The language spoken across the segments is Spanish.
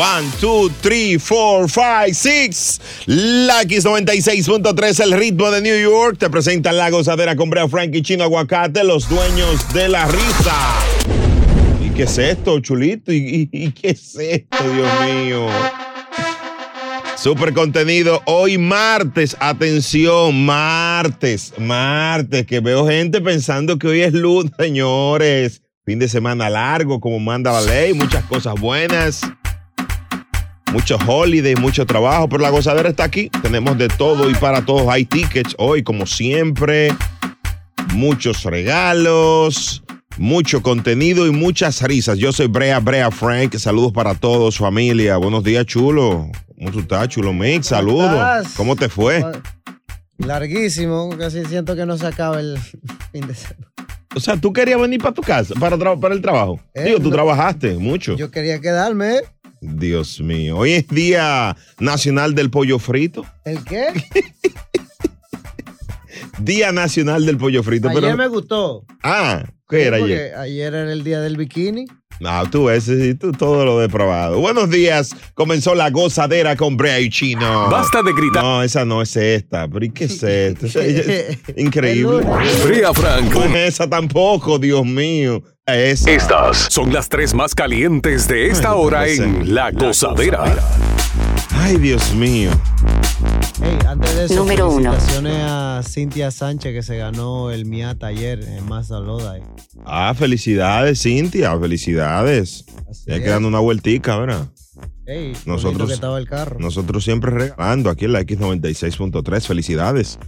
One, two, three, four, five, six. La X96.3, el ritmo de New York. Te presenta la gozadera con Brea Frank y Chino Aguacate, los dueños de la risa. ¿Y qué es esto, chulito? ¿Y, y- y qué es esto, Dios mío? Super contenido hoy martes, atención, martes, martes, que veo gente pensando que hoy es lunes, señores. Fin de semana largo, como manda la ley, muchas cosas buenas, muchos holidays, mucho trabajo, pero la gozadera está aquí. Tenemos de todo y para todos. Hay tickets hoy, como siempre, muchos regalos, mucho contenido y muchas risas. Yo soy Brea, Brea Frank. Saludos para todos, familia. Buenos días, chulo. ¿Cómo tú estás, chulo Mix? Saludos. ¿Cómo te fue? Larguísimo, casi siento que no se acaba el fin de semana. O sea, tú querías venir para tu casa, para, el trabajo. Eh, Digo, tú no. trabajaste mucho. Yo quería quedarme. Dios mío. Hoy es Día Nacional del Pollo Frito. ¿El qué? Día Nacional del Pollo Frito. Ayer pero- me gustó. Ah, ¿qué era ayer? Ayer era el día del bikini. No, tú ese sí, tú todo lo depravado. Buenos días. Comenzó la gozadera con Brea y Chino. Basta de gritar. No, esa no es esta. ¿Pero y qué es ella- increíble. Brea Frank. No es esa tampoco, Dios mío. Esa. Estas son las tres más calientes de esta Ay, hora puede ser. en La Gozadera. Ay, Dios mío. Hey, antes de eso, Número uno. felicitaciones a Cintia Sánchez que se ganó el Miata ayer en Mazda Lodi. Ah, felicidades, Cintia. Felicidades. Así Ya es. quedando una vueltica, ¿verdad? Hey, Nosotros- bonito que estaba el carro. Nosotros siempre regalando aquí en la X96.3. Felicidades.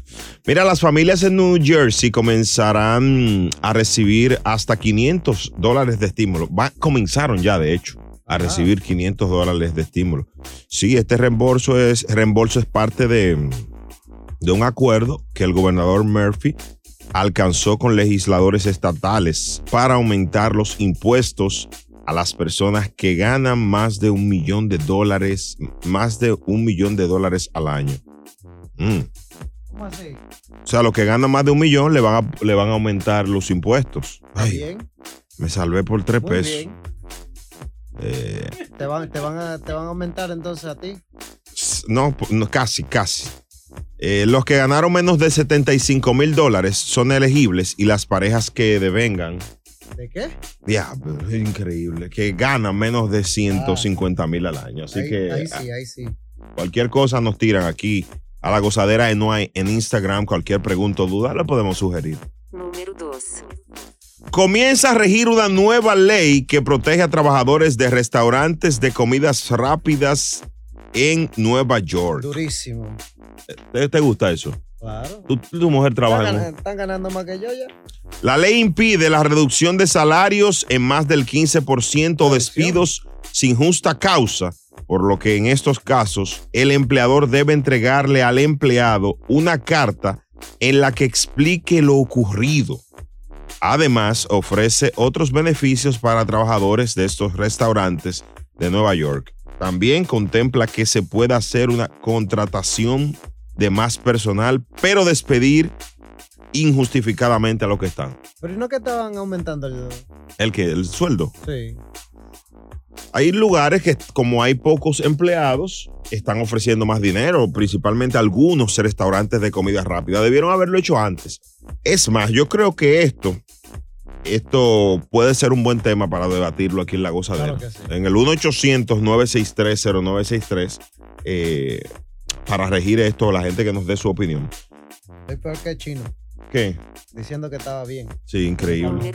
Mira, las familias en New Jersey comenzarán a recibir hasta 500 dólares de estímulo. Va- comenzaron ya, de hecho, a recibir 500 dólares de estímulo. Sí, este reembolso es, reembolso es parte de, de un acuerdo que el gobernador Murphy alcanzó con legisladores estatales para aumentar los impuestos a las personas que ganan más de un millón de dólares, más de un millón de dólares al año. Mm. ¿Cómo así? O sea, los que ganan más de un millón le van a, le van a aumentar los impuestos. ¿Está Ay, bien? me salvé por tres Muy pesos. bien. Eh, ¿Te van, te, van a, ¿Te van a aumentar entonces a ti? no, no, casi, casi. Eh, los que ganaron menos de 75 mil dólares son elegibles y las parejas que devengan, ¿De qué? diablo, es increíble, que ganan menos de 150 mil al año. Así ahí, que ahí sí, ahí sí. Cualquier cosa nos tiran aquí a la gozadera en, en Instagram. Cualquier pregunta o duda la podemos sugerir. Número 2. Comienza a regir una nueva ley que protege a trabajadores de restaurantes de comidas rápidas en Nueva York. Durísimo. ¿Te, te gusta eso? Claro. Tu, tu mujer trabaja Están, ganando, están ganando más que yo ya. La ley impide la reducción de salarios en más del 15% o despidos sin justa causa, por lo que en estos casos el empleador debe entregarle al empleado una carta en la que explique lo ocurrido. Además, ofrece otros beneficios para trabajadores de estos restaurantes de Nueva York. también contempla que se pueda hacer una contratación de más personal, pero despedir injustificadamente a los que están. Pero ¿y no que estaban aumentando el. ¿El que ¿El sueldo? Sí. Hay lugares que, como hay pocos empleados, están ofreciendo más dinero, principalmente algunos restaurantes de comida rápida. Debieron haberlo hecho antes. Es más, yo creo que esto, esto puede ser un buen tema para debatirlo aquí en La Gozadera. Claro sí. En el 1-800-963-0963, eh, para regir esto, la gente que nos dé su opinión. Es peor que chino. ¿Qué? Diciendo que estaba bien. Sí, increíble.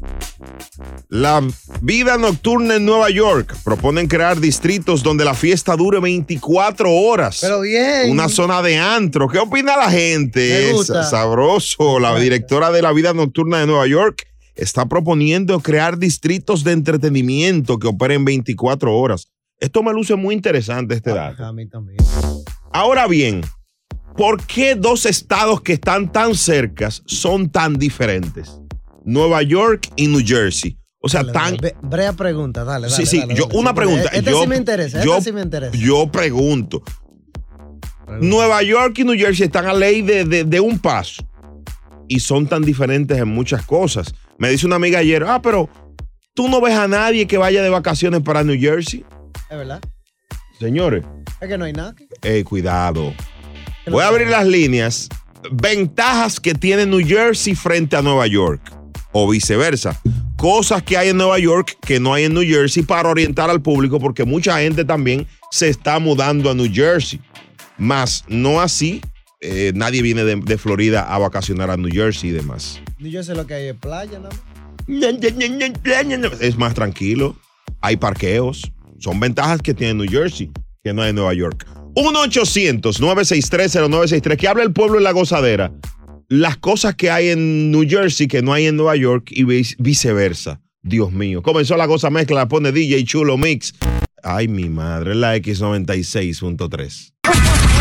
Número 3. La vida nocturna en Nueva York. Proponen crear distritos donde la fiesta dure 24 horas. Pero bien. Una zona de antro. ¿Qué opina la gente? Sa- Sabroso. La directora de la vida nocturna de Nueva York está proponiendo crear distritos de entretenimiento que operen 24 horas. Esto me luce muy interesante este dato. A mí también. Ahora bien, ¿por qué dos estados que están tan cercas son tan diferentes? Nueva York y New Jersey. O sea, Dale, tan... dale. Brea pregunta, dale, dale. sí, sí, yo, una pregunta. Este yo, sí me interesa, yo, este sí me interesa. yo pregunto. Nueva York y New Jersey están a ley de, de- de un paso y son tan diferentes en muchas cosas. Me dice una amiga ayer, ah, pero tú no ves a nadie que vaya de vacaciones para New Jersey. Es verdad. Señores, Es que no hay nada. eh, cuidado. Voy a abrir las líneas. Ventajas que tiene New Jersey frente a Nueva York o viceversa. Cosas que hay en Nueva York que no hay en New Jersey para orientar al público porque mucha gente también se está mudando a New Jersey. Más no así, eh, nadie viene de, de Florida a vacacionar a New Jersey y demás. Yo sé lo que hay en playa, más. Es más tranquilo, hay parqueos, son ventajas que tiene New Jersey que no hay en Nueva York. 1-800-963-0963, que habla el pueblo en la gozadera. Las cosas que hay en New Jersey que no hay en Nueva York y vice- viceversa. Dios mío. Comenzó la cosa mezcla, la pone DJ Chulo Mix. Ay, mi madre, la X96.3.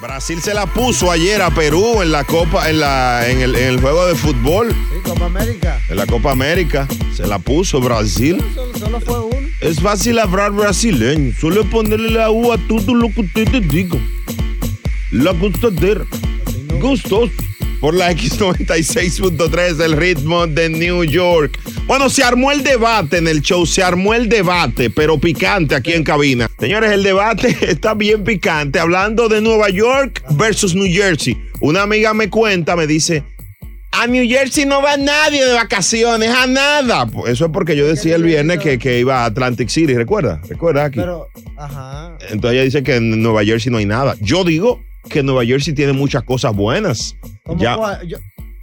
Brasil se la puso ayer a Perú en la Copa, en, la, en, el, en el juego de fútbol, Sí, Copa América. en la Copa América. Se la puso Brasil. Solo, solo fue uno. Es fácil hablar brasileño. Solo ponerle la U a todo lo que usted te diga. La gustadera. No. Gustos. Por la X96.3, el ritmo de New York. Bueno, se armó el debate en el show, se armó el debate, pero picante aquí en cabina. Señores, el debate está bien picante, hablando de Nueva York versus New Jersey. Una amiga me cuenta, me dice, a New Jersey no va nadie de vacaciones, a nada. Pues Eso es porque yo decía el viernes que, que iba a Atlantic City, ¿recuerda? ¿Recuerda aquí? Pero, ajá. Entonces ella dice que en Nueva Jersey no hay nada. Yo digo que Nueva Jersey tiene muchas cosas buenas. ¿Cómo Ya? Yo-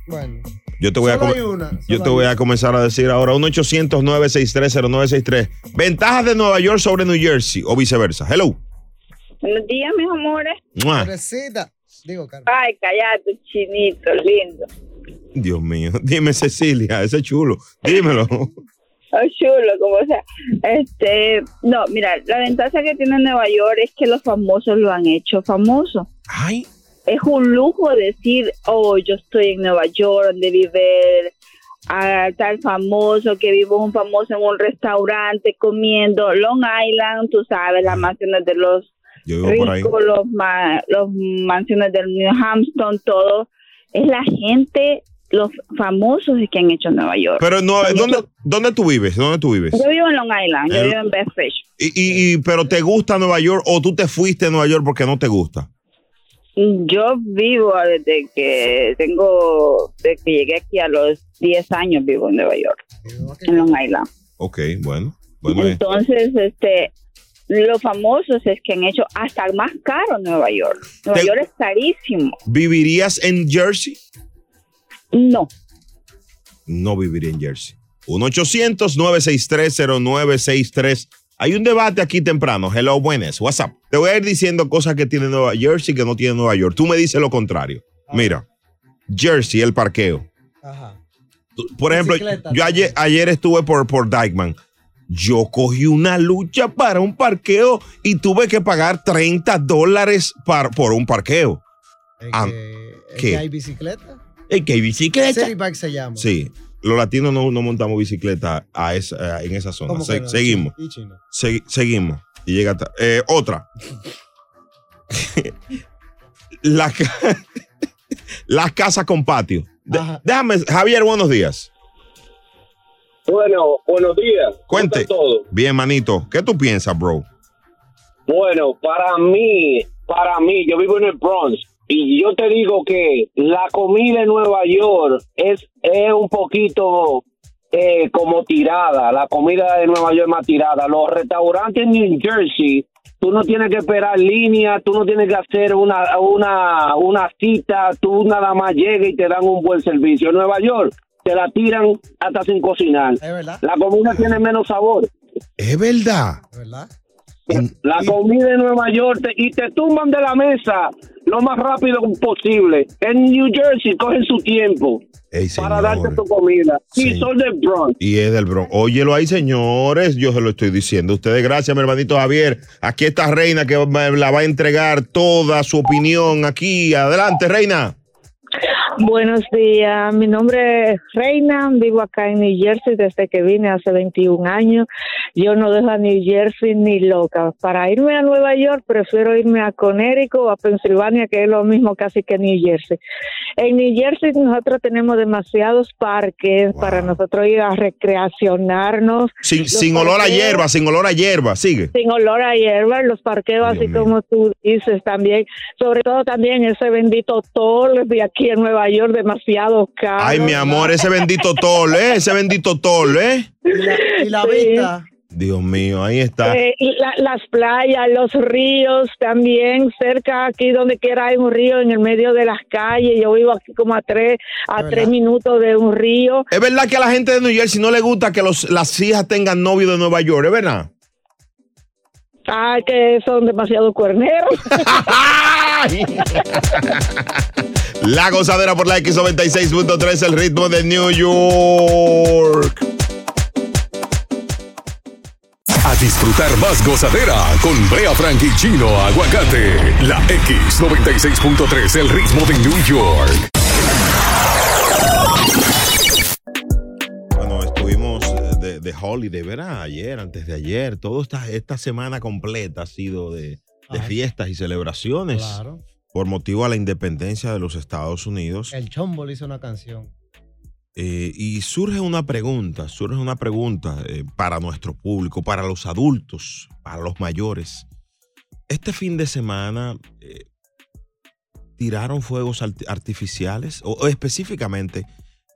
bueno. yo te voy a una, yo te voy a comenzar a decir ahora 1 800 963 0963 Ventajas de Nueva York sobre New Jersey o viceversa. Hello. Buenos días, mis amores. Digo, Carmen. Ay, callate, chinito, lindo. Dios mío. Dime Cecilia, ese es chulo. Dímelo. Chulo, como sea. Este, no, mira, la ventaja que tiene Nueva York es que los famosos lo han hecho famoso. Ay. Es un lujo decir, oh, yo estoy en Nueva York, donde vive a tal famoso, que vive un famoso en un restaurante comiendo Long Island, tú sabes, las mansiones de los vivo ricos, los, ma- los mansiones del New Hampton, todo. Es la gente, los famosos que han hecho Nueva York. Pero no, ¿dónde, ¿dónde tú vives? ¿Dónde tú vives? Yo vivo en Long Island, yo El- vivo en Bedford. Y, y- y- pero te gusta Nueva York o tú te fuiste a Nueva York porque no te gusta? Yo vivo desde que tengo, desde que llegué aquí a los 10 años vivo en Nueva York, en Long Island. Ok, bueno. bueno eh, Entonces, este, lo famosos es que han hecho hasta más caro Nueva York. Nueva York es carísimo. ¿Vivirías en Jersey? No. No viviría en Jersey. 1-800-963-0963. Hay un debate aquí temprano. Hello, buenas. WhatsApp. Te voy a ir diciendo cosas que tiene Nueva Jersey que no tiene Nueva York. Tú me dices lo contrario. Mira, Jersey, el parqueo. Tú- Por ejemplo, Bicicleta, yo ayer, ayer estuve por, por Dykeman. Yo cogí una lucha para un parqueo y tuve que pagar 30 dólares por un parqueo. Es que, es ¿qué? que hay bicicleta. ¿Y qué bicicleta? City Bike se llama. Sí, los latinos no, no montamos bicicleta a esa- en esa zona. ¿Cómo Se- que no? seguimos, Y chino. segui- seguimos. Y llega hasta- eh, otra. La Las casas con patio. De- déjame, Javier, buenos días. Bueno, buenos días. ¿Cómo Cuente. todo? Bien, manito. ¿Qué tú piensas, bro? Bueno, para mí, para mí, yo vivo en el Bronx y yo te digo que la comida en Nueva York es, es un poquito eh, como tirada. La comida de Nueva York es más tirada. Los restaurantes en New Jersey, tú no tienes que esperar línea, tú no tienes que hacer una, una, una cita, tú nada más llegas y te dan un buen servicio. En Nueva York te la tiran hasta sin cocinar. Es verdad. La comida tiene menos sabor. Es verdad. Es verdad. En- La comida en Nueva York te- y te tumban de la mesa lo más rápido posible. En New Jersey cogen su tiempo Ey, para darte tu comida. Sí. Y son del Bronx. Y es del Bronx. Óyelo ahí, señores. Yo se lo estoy diciendo. Ustedes, gracias, mi hermanito Javier. Aquí está Reina que la va a entregar toda su opinión aquí. Adelante, Reina. Buenos días, mi nombre es Reina, vivo acá en New Jersey desde que vine hace 21 años. Yo no dejo a New Jersey ni loca. Para irme a Nueva York prefiero irme a Connecticut o a Pensilvania, que es lo mismo casi que New Jersey. En New Jersey nosotros tenemos demasiados parques Wow. para nosotros ir a recreacionarnos. Sin, sin olor a hierba, sin olor a hierba. Sigue. sin olor a hierba, los parqueos, Dios así mío. como tú dices también, sobre todo también ese bendito toll de aquí en Nueva York, demasiado caro. Ay, mi amor, ese bendito tol, ¿eh? Ese bendito tol, ¿eh? Y la, y la Sí. vista. Dios mío, ahí está. Eh, la- las playas, los ríos también, cerca aquí donde quiera hay un río en el medio de las calles. Yo vivo aquí como a tres, a ¿De tres verdad? minutos de un río. Es verdad que a la gente de New Jersey no le gusta que los, las hijas tengan novio de Nueva York, ¿es verdad? Ah, que son demasiado cuerneros. ¡Ay! La gozadera por la X96.3, el ritmo de New York. A disfrutar más gozadera con Brea Frank y Chino Aguacate. La X96.3, el ritmo de New York. Bueno, estuvimos eh, de, de holiday, ¿verdad? Ayer, antes de ayer. Toda esta, esta semana completa ha sido de, de fiestas y celebraciones Claro. por motivo a la independencia de los Estados Unidos. El Chombo le hizo una canción. Eh, y surge una pregunta, surge una pregunta eh, para nuestro público, para los adultos, para los mayores. Este fin de semana eh, tiraron fuegos arti- artificiales o, o específicamente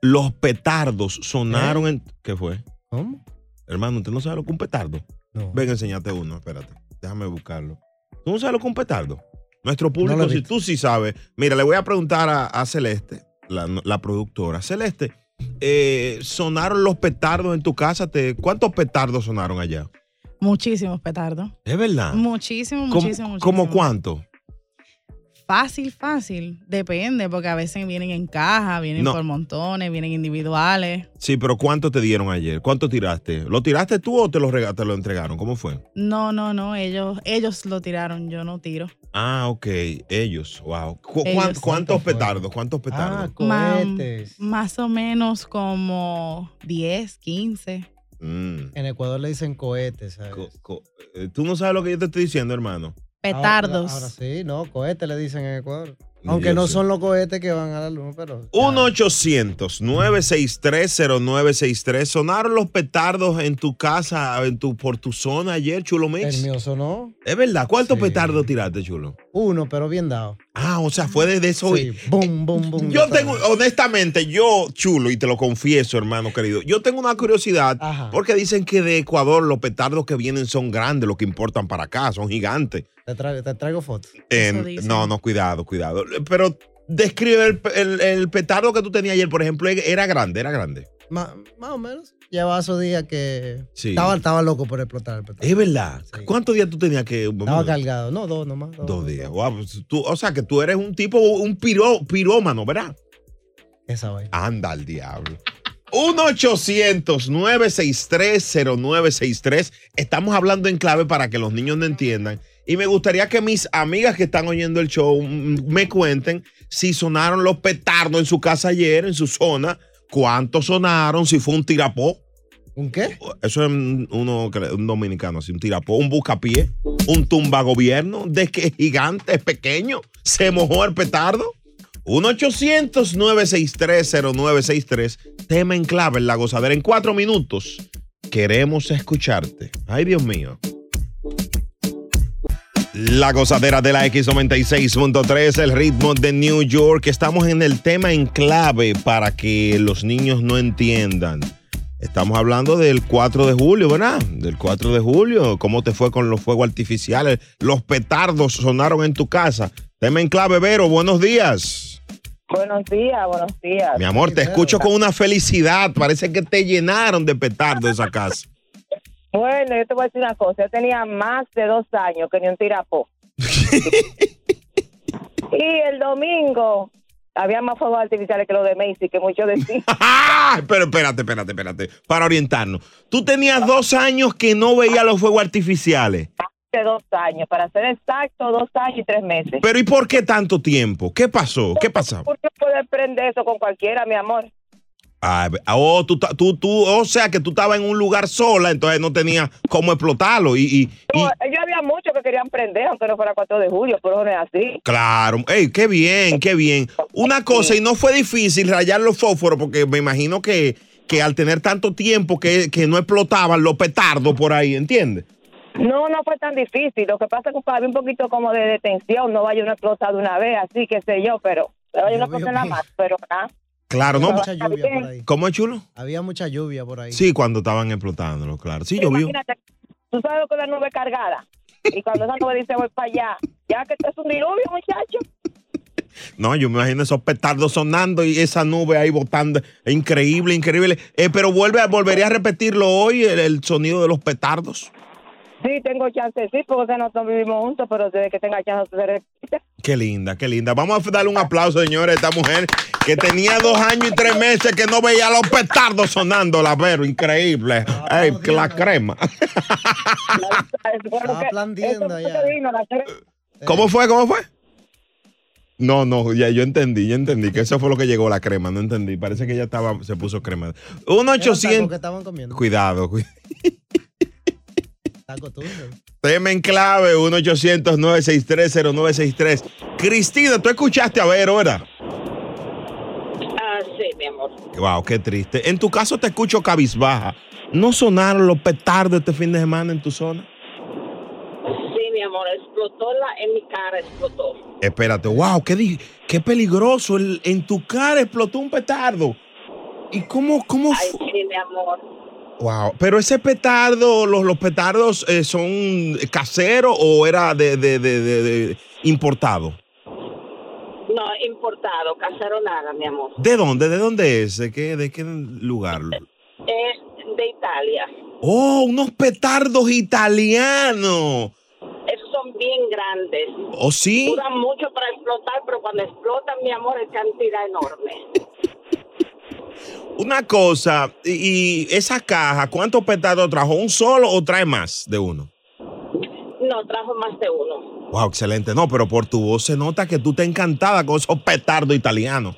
los petardos sonaron en... ¿Qué fue? ¿Cómo? Hermano, ¿usted no sabe lo que es un petardo? No. Ven, enseñate uno, espérate. Déjame buscarlo. ¿Tú no sabes lo que es un petardo? Nuestro público, si tú sí sabes. Mira, le voy a preguntar a, a Celeste, la, la productora. Celeste, eh, ¿sonaron los petardos en tu casa? ¿Te, ¿Cuántos petardos sonaron allá? Muchísimos petardos. ¿Es verdad? Muchísimo, ¿Cómo, muchísimo, muchísimo. ¿Cómo cuánto? Fácil, fácil. Depende, porque a veces vienen en caja, vienen No. por montones, vienen individuales. Sí, pero ¿cuánto te dieron ayer? ¿Cuánto tiraste? ¿Lo tiraste tú o te lo, te lo entregaron? ¿Cómo fue? No, no, no, ellos, ellos lo tiraron, yo no tiro. Ah, ok. Ellos. Wow. ¿Cu- Ellos. cuán- ¿Cuántos petardos? ¿Cuántos petardos? Ah, Ma- cohetes. Más o menos como 10, 15. Mm. En Ecuador le dicen cohetes. ¿sabes? Co- co- eh, Tú no sabes lo que yo te estoy diciendo, hermano. Petardos. Ahora, ahora sí, no, cohetes le dicen en Ecuador. Aunque no son los cohetes que van a la luna, pero. 1-800-963-0963. ¿Sonaron los petardos en tu casa, en tu, por tu zona ayer, Chulo Mix? El mío sonó. Es verdad. ¿Cuántos petardos tiraste, Chulo? Uno, pero bien dado. Ah, o sea, fue desde eso. Sí, boom, boom, boom. Yo tengo, honestamente, yo, chulo, y te lo confieso, hermano querido, yo tengo una curiosidad, porque dicen que de Ecuador los petardos que vienen son grandes, los que importan para acá, son gigantes. Te traigo, te traigo fotos. Eh, no, no, cuidado, cuidado. Pero describe el, el- el petardo que tú tenías ayer, por ejemplo, era grande, era grande. Ma- más o menos. Llevaba esos días que. Sí. Estaba, estaba loco por explotar el petróleo. Es verdad. ¿Cuántos días tú tenías que...? Estaba cargado. No, dos nomás. Dos, Dos días. Wow, pues tú- o sea, que tú eres un tipo, un piró, pirómano, ¿verdad? Esa vaina. Anda al diablo. 1-800-963-0963. Estamos hablando en clave para que los niños no entiendan. Y me gustaría que mis amigas que están oyendo el show me cuenten si sonaron los petardos en su casa ayer, en su zona. ¿Cuántos sonaron? Si fue un tirapó. ¿Un qué? Eso es un- uno, un dominicano, así, un tirapó, un buscapié, un tumba gobierno, de que gigante, es pequeño, se mojó el petardo. 1-800-963-0963. Tema en clave en la gozadera. En cuatro minutos queremos escucharte. Ay, Dios mío. La gozadera de la X96.3, el ritmo de New York. Estamos en el tema en clave para que los niños no entiendan. Estamos hablando del 4 de julio, ¿verdad? Del 4 de julio. ¿Cómo te fue con los fuegos artificiales? Los petardos sonaron en tu casa. Tema en clave, Vero. Buenos días. Buenos días, buenos días. Mi amor, te escucho con una felicidad. Parece que te llenaron de petardo esa casa. Bueno, yo te voy a decir una cosa. Yo tenía más de dos años que ni un tirapó. y el domingo había más fuegos artificiales que los de Macy, que muchos decían. Pero espérate, espérate, espérate. Para orientarnos. Tú tenías dos años que no veías los fuegos artificiales. de dos años, para ser exacto, dos años y tres meses. Pero ¿y por qué tanto tiempo? ¿Qué pasó? ¿Qué pasaba? ¿Por qué puedes prender eso con cualquiera, mi amor? Ah, oh, tú, tú, tú, o sea que tú estabas en un lugar sola, entonces no tenías cómo explotarlo. Y, y- No, yo había muchos que querían prender, aunque no fuera 4 de julio, pero no es así. claro, ey, qué bien, qué bien. Una cosa, y no fue difícil rayar los fósforos, porque me imagino que, que al tener tanto tiempo que, que no explotaban los petardos por ahí, ¿entiendes? No, no fue tan difícil. Lo que pasa es que había un poquito como de detención, no vaya una explota de una vez, así que sé yo, pero no vaya una explota en la más, pero nada. Claro, ¿no? Mucha lluvia por ahí. ¿Cómo es chulo? Había mucha lluvia por ahí. Sí, cuando estaban explotándolo, claro. Sí, llovió. Imagínate, tú sabes lo que es la nube cargada. Y cuando esa nube dice voy para allá, ya que esto es un diluvio, muchacho. No, yo me imagino esos petardos sonando y esa nube ahí botando. Increíble, increíble. Eh, pero vuelve a, volvería a repetirlo hoy, el, el sonido de los petardos. Sí, tengo chance, sí, porque nosotros vivimos juntos, pero desde que tenga chance se repite. Qué linda, qué linda. Vamos a darle un aplauso, señores, a esta mujer que tenía dos años y tres meses que no veía los petardos sonando, la Vero. Increíble. Ey, que la crema. ¿Cómo fue? ¿Cómo fue? No, no, ya yo entendí, yo entendí que eso fue lo que llegó la crema, no entendí. Parece que ella estaba, se puso crema. Un Eran tacos que 800. estaban comiendo. Cuidado, cuidado. Tema en clave, 1-800-963-0963. Cristina, tú escuchaste a Vero, ¿verdad? Ah, sí, mi amor. Wow, qué triste. En tu caso te escucho cabizbaja. ¿No sonaron los petardos este fin de semana en tu zona? Sí, mi amor, explotó la, en mi cara, explotó. Espérate, wow, qué, di- qué peligroso. El- en tu cara explotó un petardo. ¿Y cómo, cómo Ay, sí, mi amor. Wow, pero ese petardo, los, los petardos eh, son caseros o era de, de, de, de- de importado? No, importado, casero nada, mi amor. ¿De dónde? ¿De dónde es? ¿De qué, de qué lugar? Es de Italia. Oh, unos petardos italianos. Esos son bien grandes. ¿Oh, sí? Duran mucho para explotar, pero cuando explotan, mi amor, es cantidad enorme. Una cosa, y, y esa caja, ¿cuántos petardos trajo? ¿Un solo o trae más de uno? No, trajo más de uno. Wow, excelente. No, pero por tu voz se nota que tú te encantada con esos petardos italianos.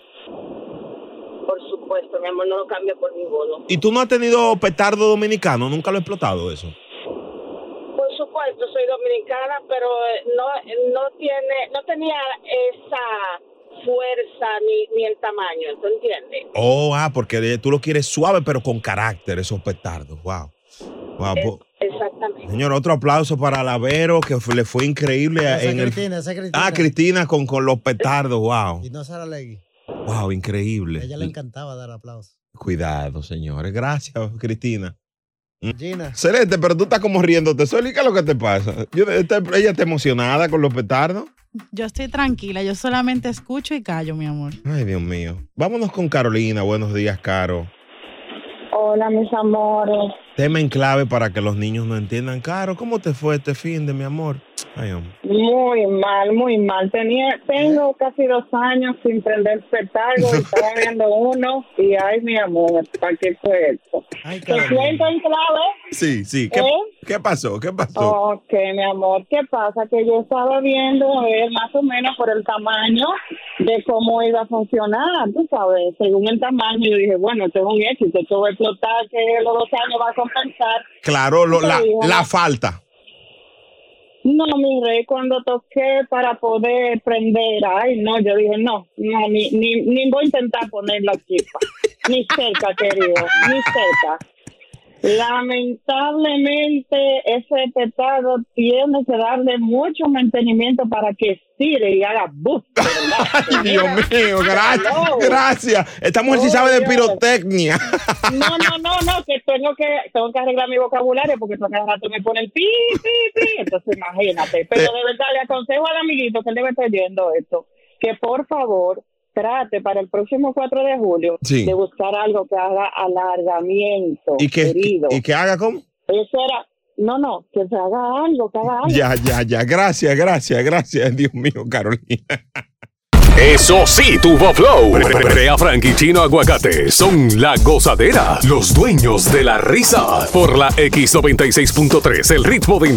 Por supuesto, mi amor, no lo cambio por ninguno. ¿Y tú no has tenido petardo dominicano? ¿Nunca lo he explotado eso? Por supuesto, soy dominicana, pero eh, no, no tiene, no tenía esa fuerza ni, ni el tamaño, ¿tú entiendes? Oh, ah, porque tú lo quieres suave, pero con carácter, esos petardos. Wow. Wow. po- Exactamente. Señor, otro aplauso para la Vero, que fue- le fue increíble Esa en el. Cristina, esa Cristina. Ah, Cristina con, con los petardos. Wow. Y no Sara Legui. Wow, increíble. A ella le encantaba dar aplausos. Cuidado, señores. Gracias, Cristina. Gina. Celeste, pero tú estás como riéndote. Soli, ¿qué es lo que te pasa? Yo- está- ella está emocionada con los petardos. Yo estoy tranquila, yo solamente escucho y callo, mi amor. Ay, Dios mío. Vámonos con Carolina. Buenos días, Caro. Hola, mis amores. Tema en clave para que los niños no entiendan. Caro, ¿cómo te fue este fin de mi amor? Ay. Muy mal, muy mal. Tenía, tengo casi dos años sin prender petardo y estaba viendo uno y ay, mi amor, ¿para qué fue esto? ¿Te cuento en clave? Sí, sí. ¿Qué, ¿Eh? qué pasó? ¿Qué pasó? Ok, mi amor, ¿qué pasa? Que yo estaba viendo, a ver, más o menos por el tamaño de cómo iba a funcionar, tú sabes, según el tamaño, yo dije, bueno, esto es un éxito, esto va a explotar, que los dos años va a compensar. Claro, lo- la, la falta. No, mi rey, cuando toqué para poder prender, ay, no, yo dije, no, no, ni, ni, ni voy a intentar poner la chispa. ni cerca, querido, ni cerca. Lamentablemente, ese petardo tiene que darle mucho mantenimiento para que estire y haga boost. Ay, Dios mío, gracias. Gracias. Esta mujer sí sabe de pirotecnia. No, no, no, no, que tengo que tengo que arreglar mi vocabulario porque a cada rato me pone el pi, pi, pi. Entonces, imagínate. Pero de verdad, le aconsejo al amiguito que él debe estar oyendo esto, que por favor trate para el próximo 4 de julio Sí. de buscar algo que haga alargamiento, ¿Y que, querido. y que haga cómo? Eso era, no, no, que se haga algo, que haga algo. Ya, ya, ya. Gracias, gracias, gracias. Dios mío, Carolina. Eso sí, tuvo flow. Brea Frank y Chino Aguacate son la gozadera, los dueños de la risa. Por la X96.3, el ritmo de...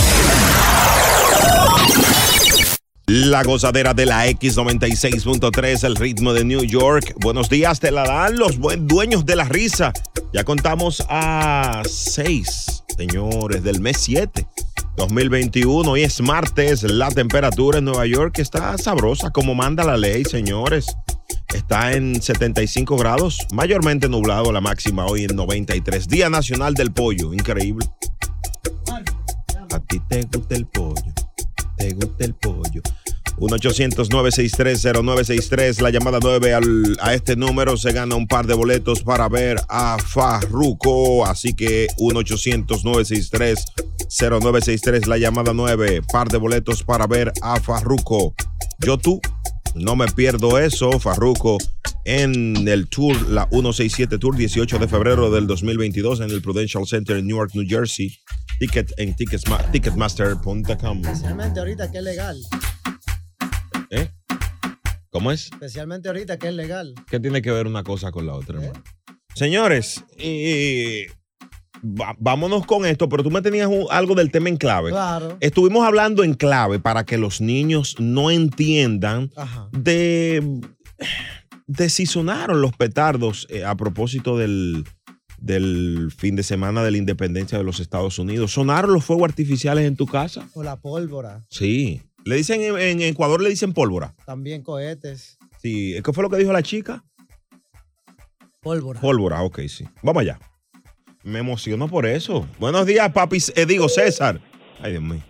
La gozadera de la X96.3, el ritmo de New York. Buenos días, te la dan los buen dueños de la risa. Ya contamos a seis, señores, del mes 7, 2021. Hoy es martes, la temperatura en Nueva York está sabrosa, como manda la ley, señores. Está en 75 grados, mayormente nublado, la máxima hoy en 93. Día Nacional del Pollo, increíble. A ti te gusta el pollo, te gusta el pollo. 1-800-963-0963, la llamada 9 al- a este número se gana un par de boletos para ver a Farruko. Así que 1-800-963-0963, la llamada 9, par de boletos para ver a Farruko. Yo tú, no me pierdo eso, Farruko, en el tour, la 167 Tour, 18 de febrero del 2022 en el Prudential Center en Newark, New Jersey. Ticket en ticketmaster.com. Especialmente ahorita que es legal. ¿Eh? ¿Cómo es? Especialmente ahorita que es legal. ¿Qué tiene que ver una cosa con la otra, hermano? Señores, eh, vámonos con esto, pero tú me tenías un- algo del tema en clave. Claro. Estuvimos hablando en clave para que los niños no entiendan de, de si sonaron los petardos eh, a propósito del, del fin de semana de la independencia de los Estados Unidos. ¿Sonaron los fuegos artificiales en tu casa? O la pólvora. Sí. Le dicen en, Ecuador le dicen pólvora. También cohetes. Sí. ¿Qué fue lo que dijo la chica? Pólvora. Pólvora, ok, sí. Vamos allá. Me emociono por eso. Buenos días, papi. Eh, digo, César. Ay, Dios mío.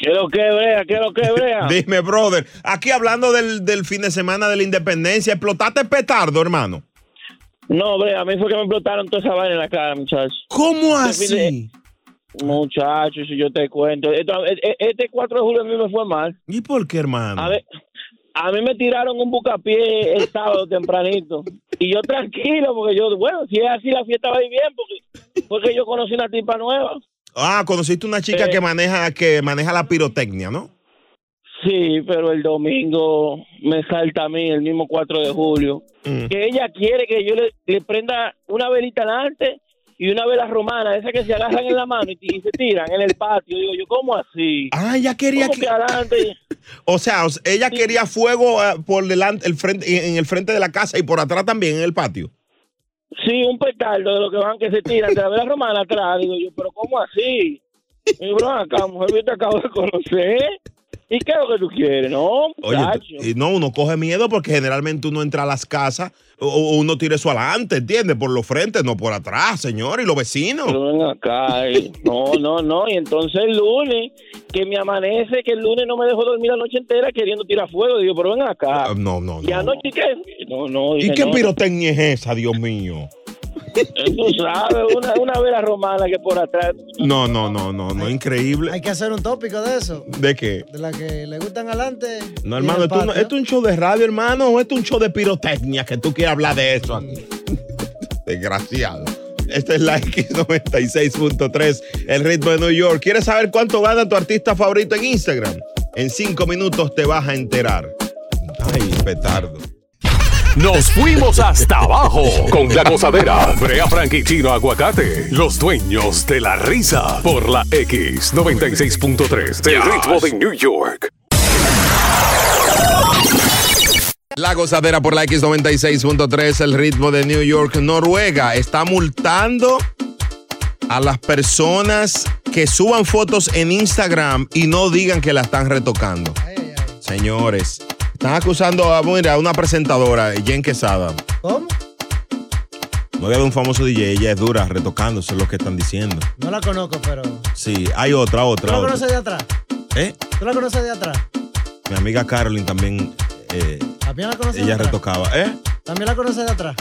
¿Qué lo que? ¿Qué lo que brea? Dime, brother. Aquí hablando del, del fin de semana de la independencia, explotaste petardo, hermano. No, brea, a mí fue que me explotaron toda esa vaina en la cara, muchachos. ¿Cómo así? Muchachos, si yo te cuento. Esto- e- e- Este 4 de julio a mí me fue mal. ¿Y por qué, hermano? A ver, a mí me tiraron un bucapié el sábado tempranito. Y yo tranquilo, porque yo, bueno, si es así, la fiesta va a ir bien, porque, porque yo conocí una tipa nueva. Ah, conociste una chica Eh. que maneja que maneja la pirotecnia, ¿no? Sí, pero el domingo me salta a mí, el mismo 4 de julio, Mm. que ella quiere que yo le, le prenda una velita adelante y una vela romana, esas que se agarran en la mano y, y se tiran en el patio. Digo yo, ¿cómo así? Ah, ella quería ¿Cómo que- adelante? O sea, o sea, ella quería fuego eh, por delante, el frente, en el frente de la casa y por atrás también en el patio. Sí, un petardo de lo que van que se tiran de la vela romana atrás. Digo yo, ¿pero cómo así? Y bro, acá, mujer, yo te acabo de conocer. ¿Y qué es lo que tú quieres? No, Oye, muchacho. y no, uno coge miedo porque generalmente uno entra a las casas o, uno tira eso adelante, ¿entiendes? Por los frentes, no por atrás, señor, y los vecinos. Pero ven acá, eh. no, no, no. Y entonces el lunes, que me amanece, que el lunes no me dejó dormir la noche entera queriendo tirar fuego. Digo, pero ven acá. Ah, No, no, Y no. anoche, ¿qué? No, no. ¿Y qué no. pirotecnia es esa, Dios mío? Tú sabes, una, una vela romana que por atrás. No, no, no, no, no, increíble. Hay que hacer un tópico de eso. ¿De qué? De la que le gustan adelante. No, hermano, no- esto es un show de radio, hermano, o esto es un show de pirotecnia que tú quieres hablar de eso aquí. Desgraciado. Esta es la X96.3, el ritmo de New York. ¿Quieres saber cuánto gana tu artista favorito en Instagram? En cinco minutos te vas a enterar. Ay, petardo. Nos fuimos hasta abajo con la gozadera. Brea Frank y Chino Aguacate, los dueños de la risa. Por la X96.3, el ritmo de New York. La gozadera por la X96.3, el ritmo de New York. Noruega está multando a las personas que suban fotos en Instagram y no digan que la están retocando. Señores, están acusando a, mira, a una presentadora, Jen Quesada. ¿Cómo? Novia de un famoso DJ, ella es dura retocándose, es lo que están diciendo. No la conozco, pero. Sí, hay otra, ¿Tú otra, la otra. conoces de atrás? ¿Eh? ¿Tú la conoces de atrás? Mi amiga Carolyn también, eh, ¿También la conoces de ella atrás? retocaba. ¿Eh? ¿También la conoces de atrás?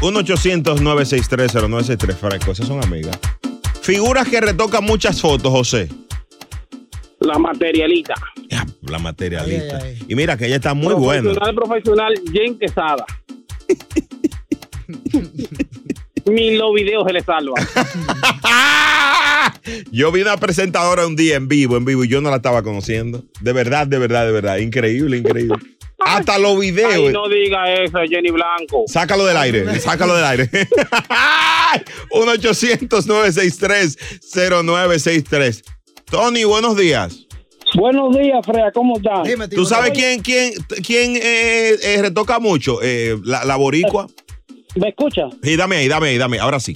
1-800-963-0963, Franco, esas son amigas. Figuras que retocan muchas fotos, José. La materialita. La materialista. Y mira que ella está muy buena. Profesional, profesional, Jen Quesada. Ni los videos se le salva. Yo vi una presentadora un día en vivo, en vivo, y yo no la estaba conociendo. De verdad, de verdad, de verdad. Increíble, increíble. Hasta los videos. Ay, no diga eso, Jenny Blanco. Sácalo del aire, sácalo del aire. 1-800-963-0963. Tony, buenos días. Buenos días, Freya, ¿cómo estás? ¿Tú sabes quién, quién, quién eh, eh, retoca mucho? Eh, la, la boricua. ¿Me escucha? Sí, dame ahí, dame ahí, dame ahí. Ahora sí.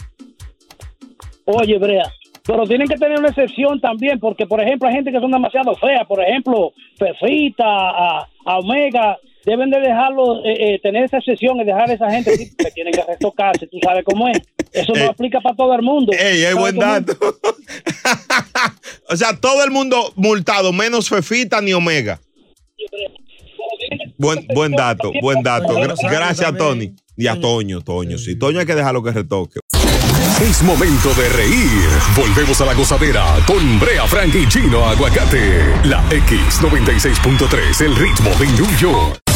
Oye, Brea, pero tienen que tener una excepción también, porque, por ejemplo, hay gente que son demasiado feas. Por ejemplo, Fefita, a, a Omega, deben de dejarlo, eh, eh, tener esa excepción y dejar a esa gente que tienen que retocarse. Tú sabes cómo es. Eso no aplica para todo el mundo. Ey, ¿Sabes buen es? dato. o sea, todo el mundo multado, menos Fefita ni Omega. Buen, buen dato, buen dato. Gra- gracias a Tony. Y a Toño, Toño, sí. Toño hay que dejarlo que retoque. Es momento de reír. Volvemos a la gozadera con Brea Frank y Chino Aguacate. La X96.3, el ritmo de New York.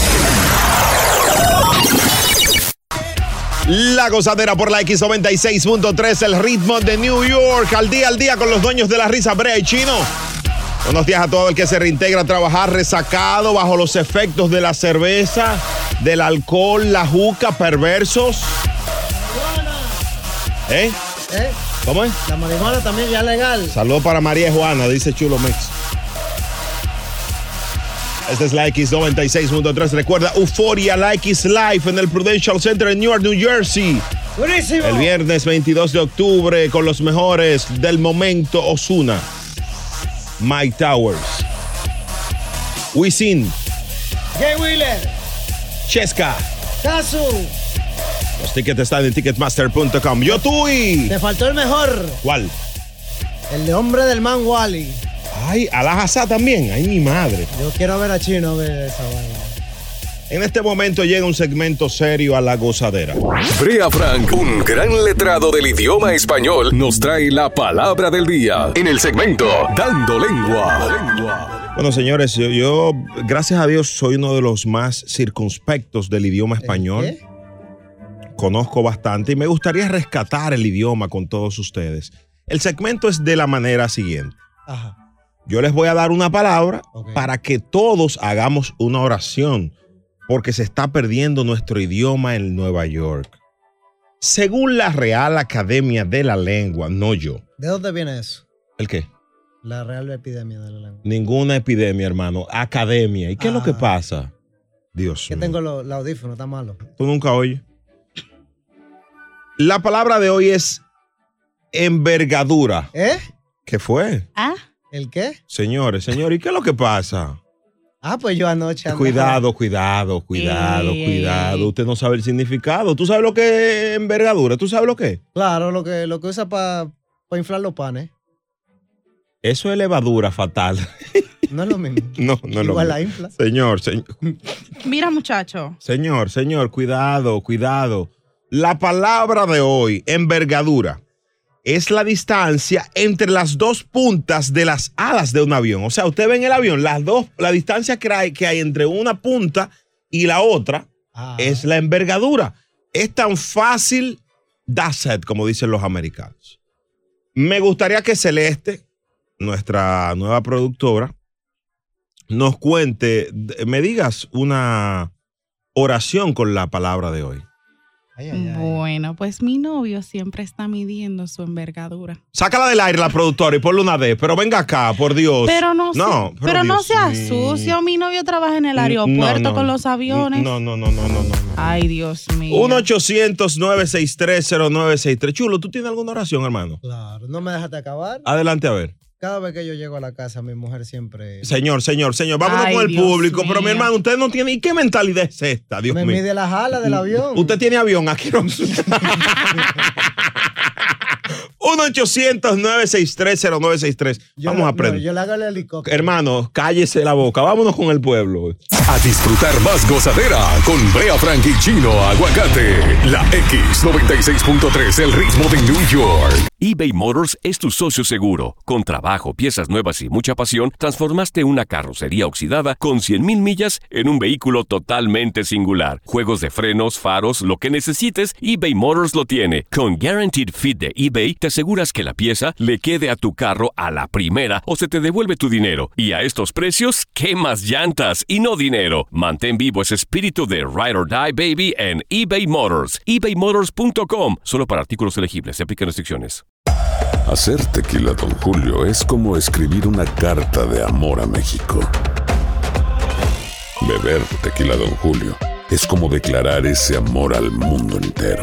La gozadera por la X96.3, el ritmo de New York. Al día, al día con los dueños de la risa, Brea y Chino. Buenos días a todo el que se reintegra a trabajar resacado bajo los efectos de la cerveza, del alcohol, la juca, perversos. ¿Eh? ¿Eh? ¿Cómo es? La marihuana también ya legal. Saludos para María Juana, dice Chulo Mix. Esta es la X96.3. Recuerda, Euphoria la X Live en el Prudential Center en Newark, New Jersey. Buenísimo. El viernes 22 de octubre con los mejores del momento Osuna. Mike Towers. Wisin. Jay Wheeler. Chesca. Casu. Los tickets están en ticketmaster.com. Yo tú y. Te faltó el mejor. ¿Cuál? El de hombre del man Wally. Ay, Alajazá también. Ay, mi madre. Yo quiero ver a Chino ver esa vaina. En este momento llega un segmento serio a la gozadera. Brea Frank, un gran letrado del idioma español, nos trae la palabra del día en el segmento Dando Lengua. Bueno, señores, yo, yo, gracias a Dios, soy uno de los más circunspectos del idioma español. Conozco bastante y me gustaría rescatar el idioma con todos ustedes. El segmento es de la manera siguiente. Ajá. Yo les voy a dar una palabra para que todos hagamos una oración, porque se está perdiendo nuestro idioma en Nueva York. Según la Real Academia de la Lengua, no yo. ¿De dónde viene eso? ¿El qué? La real epidemia de la lengua. Ninguna epidemia, hermano. Academia. ¿Y qué es lo que Ah. pasa? Dios Que mío. tengo los los audífonos, está malo. Tú nunca oyes. La palabra de hoy es envergadura. ¿Eh? ¿Qué fue? ¿Ah? ¿El qué? Señores, señores, ¿y qué es lo que pasa? Ah, pues yo anoche. andaba- Cuidado, cuidado, cuidado, Ey, cuidado. ey. Usted no sabe el significado. ¿Tú sabes lo que es envergadura? ¿Tú sabes lo que es? Claro, lo que, lo que usa para inflar los panes. Eso es levadura fatal. No es lo mismo. No, no es lo Igual la mismo. infla. Señor, señor, Mira, muchacho. señor, señor, cuidado, cuidado. La palabra de hoy, envergadura, es la distancia entre las dos puntas de las alas de un avión. O sea, usted ve en el avión, las dos, la distancia que hay, que hay entre una punta y la otra es la envergadura. Es tan fácil, it, como dicen los americanos. Me gustaría que Celeste, nuestra nueva productora, nos cuente, me digas una oración con la palabra de hoy. Bueno, pues mi novio siempre está midiendo su envergadura. Sácala del aire la productora y ponle una D, pero venga acá, por Dios. Pero no, no, se- pero no sucio. Mi novio trabaja en el No, aeropuerto no. con los aviones. No, no, no, no, no, no. Ay, Dios mío. 1-800-963-0963. Chulo, ¿tú tienes alguna oración, hermano? Claro, no me dejaste acabar. Adelante, a ver. Cada vez que yo llego a la casa, mi mujer siempre Señor, señor, señor, vámonos Ay, con el Dios público. Pero mi hermano, usted no tiene. ¿Y qué mentalidad es esta, Dios me mío? mide las alas del avión. Usted tiene avión aquí. No. 1-800-963-0963. Vamos a aprender. yo le hago el helicóptero. Hermano, cállese la boca. Vámonos con el pueblo. A disfrutar más gozadera con Brea Frank y Chino Aguacate. La X96.3, el ritmo de New York. eBay Motors es tu socio seguro. Con trabajo, piezas nuevas y mucha pasión, transformaste una carrocería oxidada con 100.000 millas en un vehículo totalmente singular. Juegos de frenos, faros, lo que necesites, eBay Motors lo tiene. Con Guaranteed Fit de eBay, te aseguras que la pieza le quede a tu carro a la primera o se te devuelve tu dinero. Y a estos precios, ¿qué más llantas y no dinero? Mantén vivo ese espíritu de Ride or Die Baby en eBay Motors. ebaymotors.com. Solo para artículos elegibles. Se aplican restricciones. Hacer tequila, Don Julio, es como escribir una carta de amor a México. Beber tequila, Don Julio, es como declarar ese amor al mundo entero.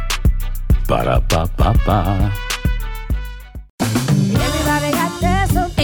Para pa pa pa.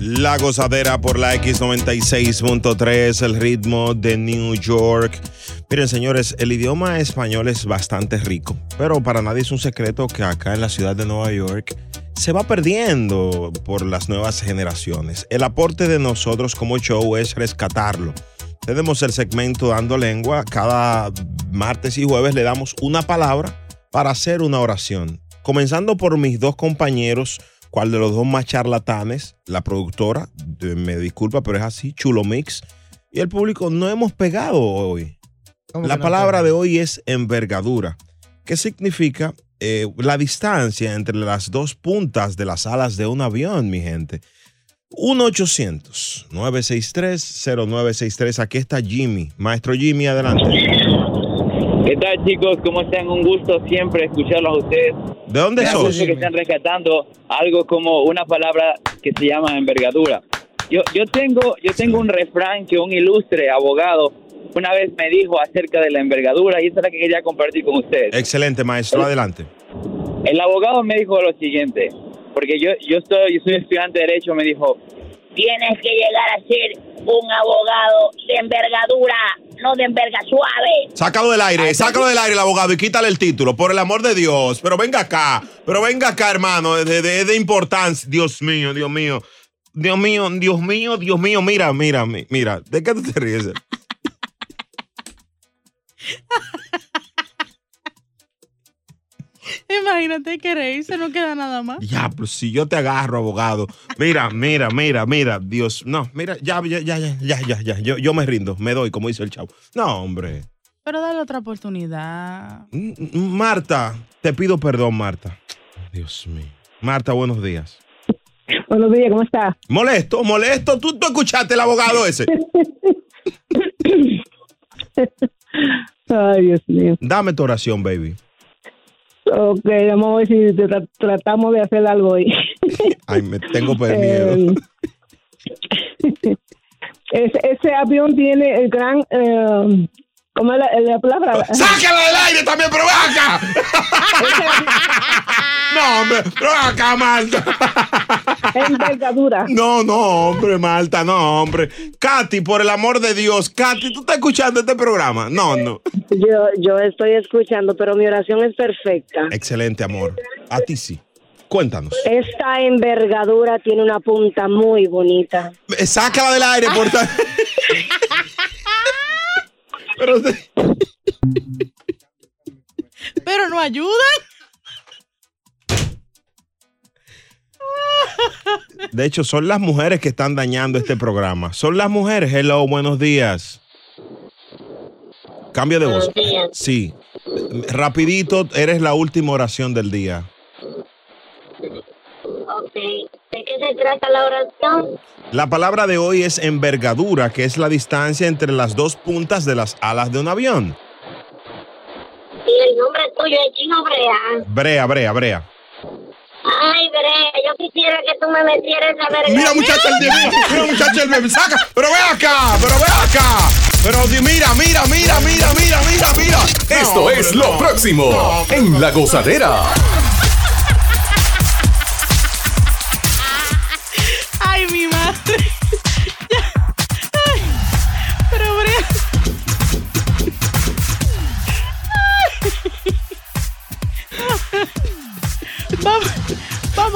La gozadera por la X96.3, el ritmo de New York. Miren, señores, el idioma español es bastante rico, pero para nadie es un secreto que acá en la ciudad de Nueva York se va perdiendo por las nuevas generaciones. El aporte de nosotros como show es rescatarlo. Tenemos el segmento Dando Lengua. Cada martes y jueves le damos una palabra para hacer una oración. Comenzando por mis dos compañeros, cuál de los dos más charlatanes, la productora, me disculpa, pero es así, Chulo Mix, y el público no hemos pegado hoy. ¿Cómo La no palabra de hoy es envergadura, que significa eh, la distancia entre las dos puntas de las alas de un avión, mi gente. 1-800-963-0963. Aquí está Jimmy. Maestro Jimmy, adelante. ¿Qué tal chicos? ¿Cómo están? Un gusto siempre escucharlos a ustedes. ¿De dónde da sos? que están rescatando algo como una palabra que se llama envergadura. Yo, yo tengo, yo tengo un refrán que un ilustre abogado una vez me dijo acerca de la envergadura y esa es la que quería compartir con ustedes. Excelente, maestro. Adelante. El abogado me dijo lo siguiente, porque yo, yo, estoy, yo soy estudiante de Derecho, me dijo, Tienes que llegar a ser un abogado de envergadura, no de enverga suave. Sácalo del aire, sácalo del aire el abogado y quítale el título, por el amor de Dios. Pero venga acá, pero venga acá, hermano, de, de, de importancia. Dios mío, Dios mío. Dios mío, Dios mío, Dios mío, mira, mira, mi- mira. ¿De qué tú te ríes? Imagínate que reírse no queda nada más. Ya, pues si yo te agarro, abogado. Mira, mira, mira, mira, Dios. No, mira, ya, ya, ya, ya, ya, ya, ya. Yo, yo me rindo, me doy, como dice el chavo. No, hombre. Pero dale otra oportunidad. M- M- Marta, te pido perdón, Marta. Dios mío. Marta, buenos días. Buenos días, ¿cómo está? Molesto, molesto. ¿Tú, tú escuchaste el abogado ese? Ay, Dios mío. Dame tu oración, baby. Ok, vamos a ver si tra- tratamos de hacer algo hoy. Ay, me tengo pues miedo. Eh, ese, ese avión tiene el gran... eh, ¿Cómo es la, la palabra? ¡Sácala del aire también, pero acá! No, hombre, pero acá, Marta. Envergadura. No, no, hombre, Marta, no, hombre. Katy, por el amor de Dios, Katy, ¿tú estás escuchando este programa? No, no. Yo, yo estoy escuchando, pero mi oración es perfecta. Excelente, amor. A ti sí. Cuéntanos. Esta envergadura tiene una punta muy bonita. Eh, Sácala del aire, por favor. Pero Pero no ayudan. De hecho, son las mujeres que están dañando este programa. Son las mujeres. Hello, buenos días. Cambio de voz. Días. Sí. Rapidito, eres la última oración del día. Ok. ¿De qué se trata la oración? La palabra de hoy es envergadura, que es la distancia entre las dos puntas de las alas de un avión. Y el nombre tuyo es Chino Brea. Brea, brea, brea. Ay, Brea, yo quisiera que tú me metieras esa verga. Mira, muchacha, el mío, mira, muchacha, el bebé, saca, pero ve acá, pero ve acá. Pero mira, mira, mira, mira, mira, mira, mira. Esto es lo próximo No, en La Gozadera.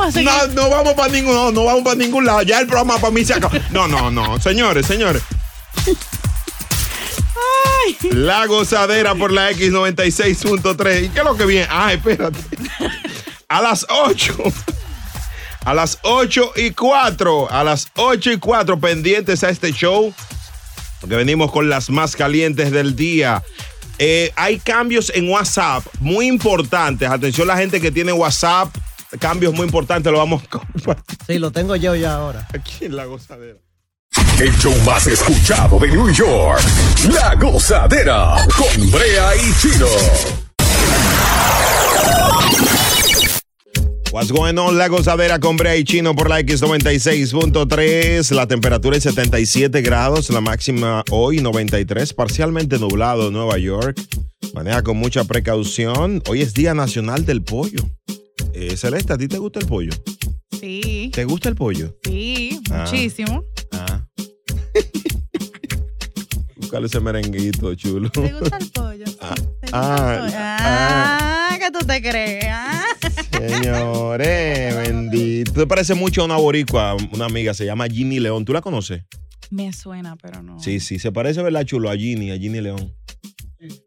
Vamos a seguir. No, no vamos para ningún, no, no vamos para ningún lado. Ya el programa para mí se acabó. No, no, no, señores, señores. Ay. La gozadera por la X96.3. ¿Y qué es lo que viene? Ah, espérate. A las 8. A las 8 y 4. A las 8 y 4 pendientes a este show. Porque venimos con las más calientes del día. Eh, hay cambios en WhatsApp muy importantes. Atención la gente que tiene WhatsApp. Cambios muy importantes los vamos a compartir Sí, lo tengo yo ya ahora. aquí en la gozadera. El show más escuchado de New York. La gozadera con Brea y Chino. What's going on? La gozadera con Brea y Chino por la X96.3. La temperatura es 77 grados, la máxima hoy 93, parcialmente nublado en Nueva York. Maneja con mucha precaución. Hoy es Día Nacional del Pollo. Eh, Celeste, ¿a ti te gusta el pollo? Sí, ¿Te gusta el pollo? sí, Ah. muchísimo. Ah. Búscale ese merenguito, chulo. ¿Te gusta el pollo? Ah, Ah, ¿qué tú te crees? Ah. Señores, bendito. Tú pareces mucho a una boricua, una amiga, se llama Ginny León. ¿Tú la conoces? Me suena, pero no. Sí, sí, se parece, ¿verdad, chulo? A Ginny, a Ginny León.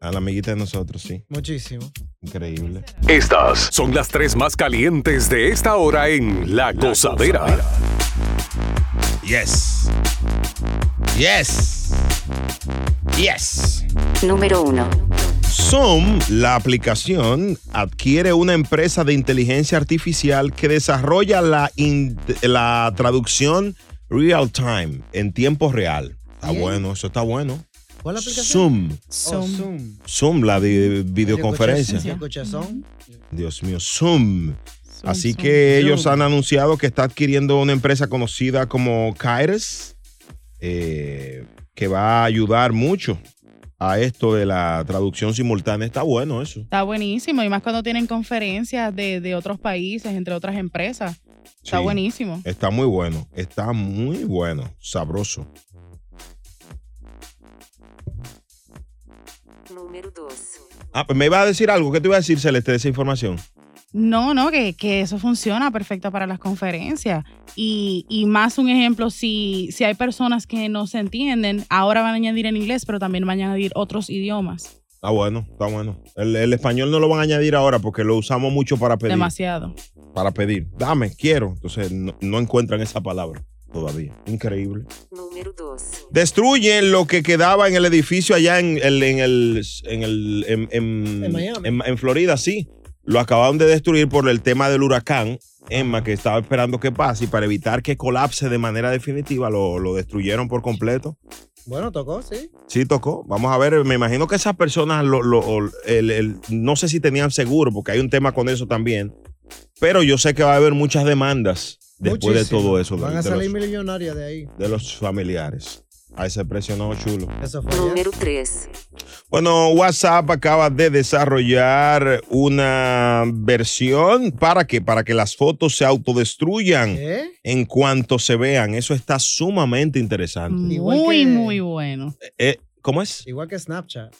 A la amiguita de nosotros, sí. Muchísimo. Increíble. Estas son las tres más calientes de esta hora en La Gozadera. Yes. Yes. Yes. Número 1. Zoom, la aplicación, adquiere una empresa de inteligencia artificial que desarrolla la, in- la traducción real time, en tiempo real. Está Bien. bueno, eso está bueno. ¿Cuál es la aplicación? Zoom. Oh, Zoom. Zoom, la de videoconferencia. Dios mío, Zoom. Así que ellos han anunciado que está adquiriendo una empresa conocida como Kairos, eh, que va a ayudar mucho a esto de la traducción simultánea. Está bueno eso. Está buenísimo, y más cuando tienen conferencias de, de otros países, entre otras empresas. Está Sí. buenísimo. Está muy bueno, está muy bueno, sabroso. Número 2. Ah, pues me iba a decir algo. ¿Qué te iba a decir, Celeste, de esa información? No, no, que, que eso funciona perfecto para las conferencias. Y, y más un ejemplo, si, si hay personas que no se entienden, ahora van a añadir en inglés, pero también van a añadir otros idiomas. Está bueno, está bueno. El, el español no lo van a añadir ahora porque lo usamos mucho para pedir. Demasiado. Para pedir. Dame, quiero. Entonces no, no encuentran esa palabra todavía. Increíble. Número 2. Destruyen lo que quedaba en el edificio allá en el, en el, en el, en, en- En Miami. en- en Florida, sí. Lo acabaron de destruir por el tema del huracán Emma, que estaba esperando que pase y para evitar que colapse de manera definitiva, lo, lo destruyeron por completo. Bueno, tocó, sí. Sí, tocó. Vamos a ver, me imagino que esas personas, lo- lo- el- el- no sé si tenían seguro, porque hay un tema con eso también, pero yo sé que va a haber muchas demandas después Muchísimo. de todo eso. de- Van a salir los- millonarias de ahí. de los familiares. A ese precio no, chulo. Eso fue. Número 3. Bueno, WhatsApp acaba de desarrollar una versión para que para que las fotos se autodestruyan ¿Eh? en cuanto se vean. Eso está sumamente interesante. Igual Muy, que- muy bueno. Eh, ¿Cómo es? Igual que Snapchat.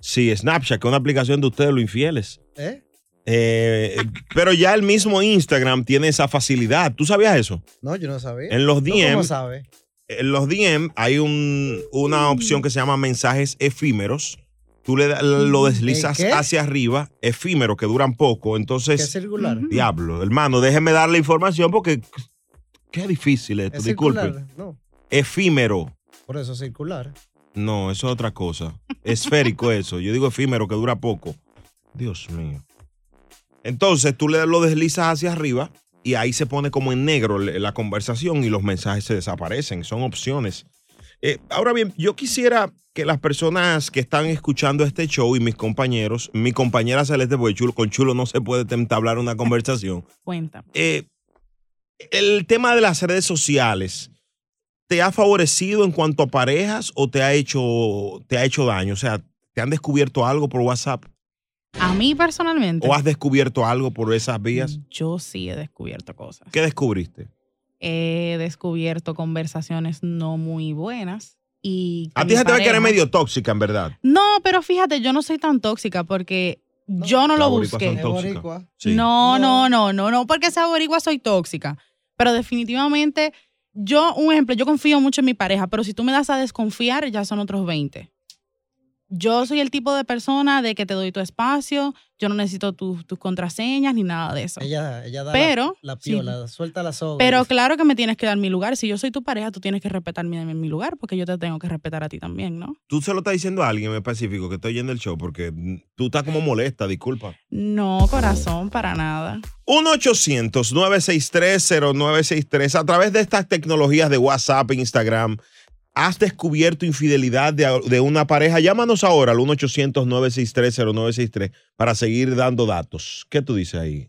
Sí, Snapchat, que es una aplicación de ustedes, los infieles. ¿Eh? Eh, pero ya el mismo Instagram tiene esa facilidad. ¿Tú sabías eso? No, yo no sabía. En los ¿Tú DM, ¿Cómo sabe? en los DM hay un- una opción que se llama mensajes efímeros. Tú le lo deslizas ¿En qué? hacia arriba, efímero, que duran poco. ¿Qué Entonces, circular? diablo, hermano, déjeme dar la información porque qué difícil esto. ¿Es Disculpe. circular? No, Efímero. por eso es circular. No, eso es otra cosa. Esférico eso. Yo digo efímero que dura poco. Dios mío. Entonces tú le lo deslizas hacia arriba y ahí se pone como en negro la conversación y los mensajes se desaparecen. Son opciones. Eh, ahora bien, yo quisiera que las personas que están escuchando este show y mis compañeros, mi compañera Celeste, porque chulo, con Chulo no se puede entablar una conversación. Cuenta. Eh, el tema de las redes sociales, ¿te ha favorecido en cuanto a parejas o te ha hecho, te ha hecho daño? O sea, ¿te han descubierto algo por WhatsApp? A mí personalmente, ¿O has descubierto algo por esas vías? yo sí he descubierto cosas. ¿Qué descubriste? He descubierto conversaciones no muy buenas. Y A ti se te ve que eres pareja- medio tóxica, en verdad. No, pero fíjate, yo no soy tan tóxica porque yo no lo busqué. Sí. No, no, no, no, no, porque sea boricua soy tóxica. Pero definitivamente, yo, un ejemplo, yo confío mucho en mi pareja, pero si tú me das a desconfiar, ya son otros 20. Yo soy el tipo de persona de que te doy tu espacio, yo no necesito tus contraseñas ni nada de eso. Ella, ella da Pero, la, la sí. piola, suelta la soga. Pero claro que me tienes que dar mi lugar. Si yo soy tu pareja, tú tienes que respetarme en mi lugar porque yo te tengo que respetar a ti también, ¿no? Tú se lo estás diciendo a alguien en específico que estoy oyendo el show porque tú estás como molesta, disculpa. No, corazón, para nada. 1-800-963-0963. A través de estas tecnologías de WhatsApp e Instagram, ¿has descubierto infidelidad de, una pareja? Llámanos ahora al 1-800-963-0963 para seguir dando datos. ¿Qué tú dices ahí?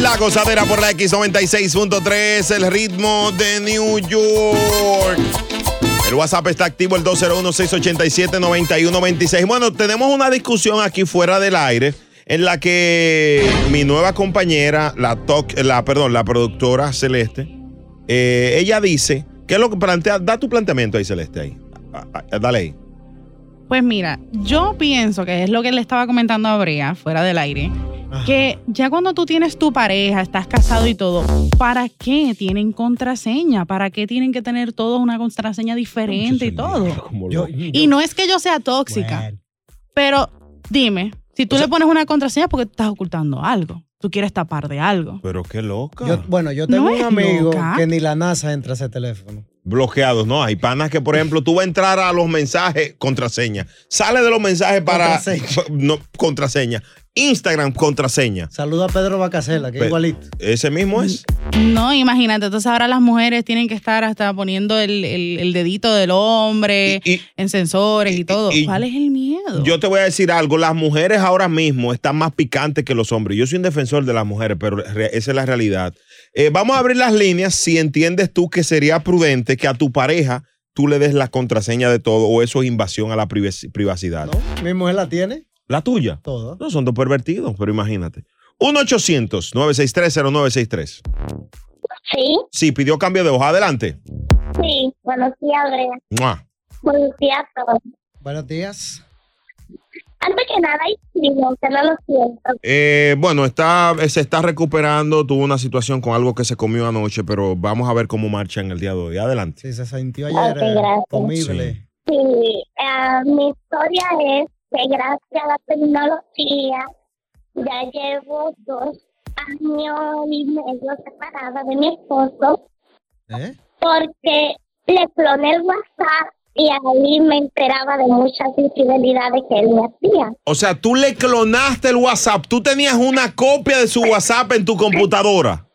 La gozadera por la X96.3, el ritmo de New York. El WhatsApp está activo, el 201-687-9126. Bueno, tenemos una discusión aquí fuera del aire en la que mi nueva compañera, la, toc- la, perdón, la productora Celeste, eh, ella dice, ¿qué es lo que plantea? Da tu planteamiento ahí, Celeste, ahí. Ah, ah, Dale ahí. Pues mira, yo pienso que es lo que le estaba comentando a Brea fuera del aire, que ya cuando tú tienes tu pareja, estás casado y todo, ¿para qué tienen contraseña? ¿Para qué tienen que tener todos una contraseña diferente y todo? y no es que yo sea tóxica, pero dime, si tú le pones una contraseña es porque tú estás ocultando algo, tú quieres tapar de algo. Pero qué loca. Yo- bueno, yo tengo No un amigo loca. que ni la NASA entra a ese teléfono. Bloqueados, ¿no? Hay panas que, por ejemplo, tú vas a entrar a los mensajes, contraseña. Sale de los mensajes para Contraseña. no, contraseña. Instagram, contraseña. Saluda a Pedro Bacasela, que es Pe- igualito. Ese mismo es. No, imagínate, entonces ahora las mujeres tienen que estar hasta poniendo el, el- el dedito del hombre en sensores y, todo. y- ¿Cuál es el miedo? Yo te voy a decir algo, las mujeres ahora mismo están más picantes que los hombres. Yo soy un defensor de las mujeres, pero esa es la realidad. Eh, vamos a abrir las líneas si entiendes tú que sería prudente que a tu pareja tú le des la contraseña de todo o eso es invasión a la privac- privacidad. Mi mujer la tiene. ¿La tuya? Todo. No, son dos pervertidos, pero imagínate. 1-800-963-0963. Sí, Sí, pidió cambio de hoja. Adelante. sí. Buenos días. Mua. Buenos días a todos. Buenos días. Antes que nada, digo que no lo siento. Eh, bueno, está, se está recuperando. Tuvo una situación con algo que se comió anoche, pero vamos a ver cómo marcha en el día de hoy. Adelante. Sí, se sintió ayer eh, gracias. comible. Sí, eh, mi historia es que gracias a la tecnología ya llevo dos años y medio separada de mi esposo ¿Eh? porque le cloné el WhatsApp y ahí me enteraba de muchas infidelidades que él me hacía. O sea, tú le clonaste el WhatsApp. Tú tenías una copia de su WhatsApp en tu computadora.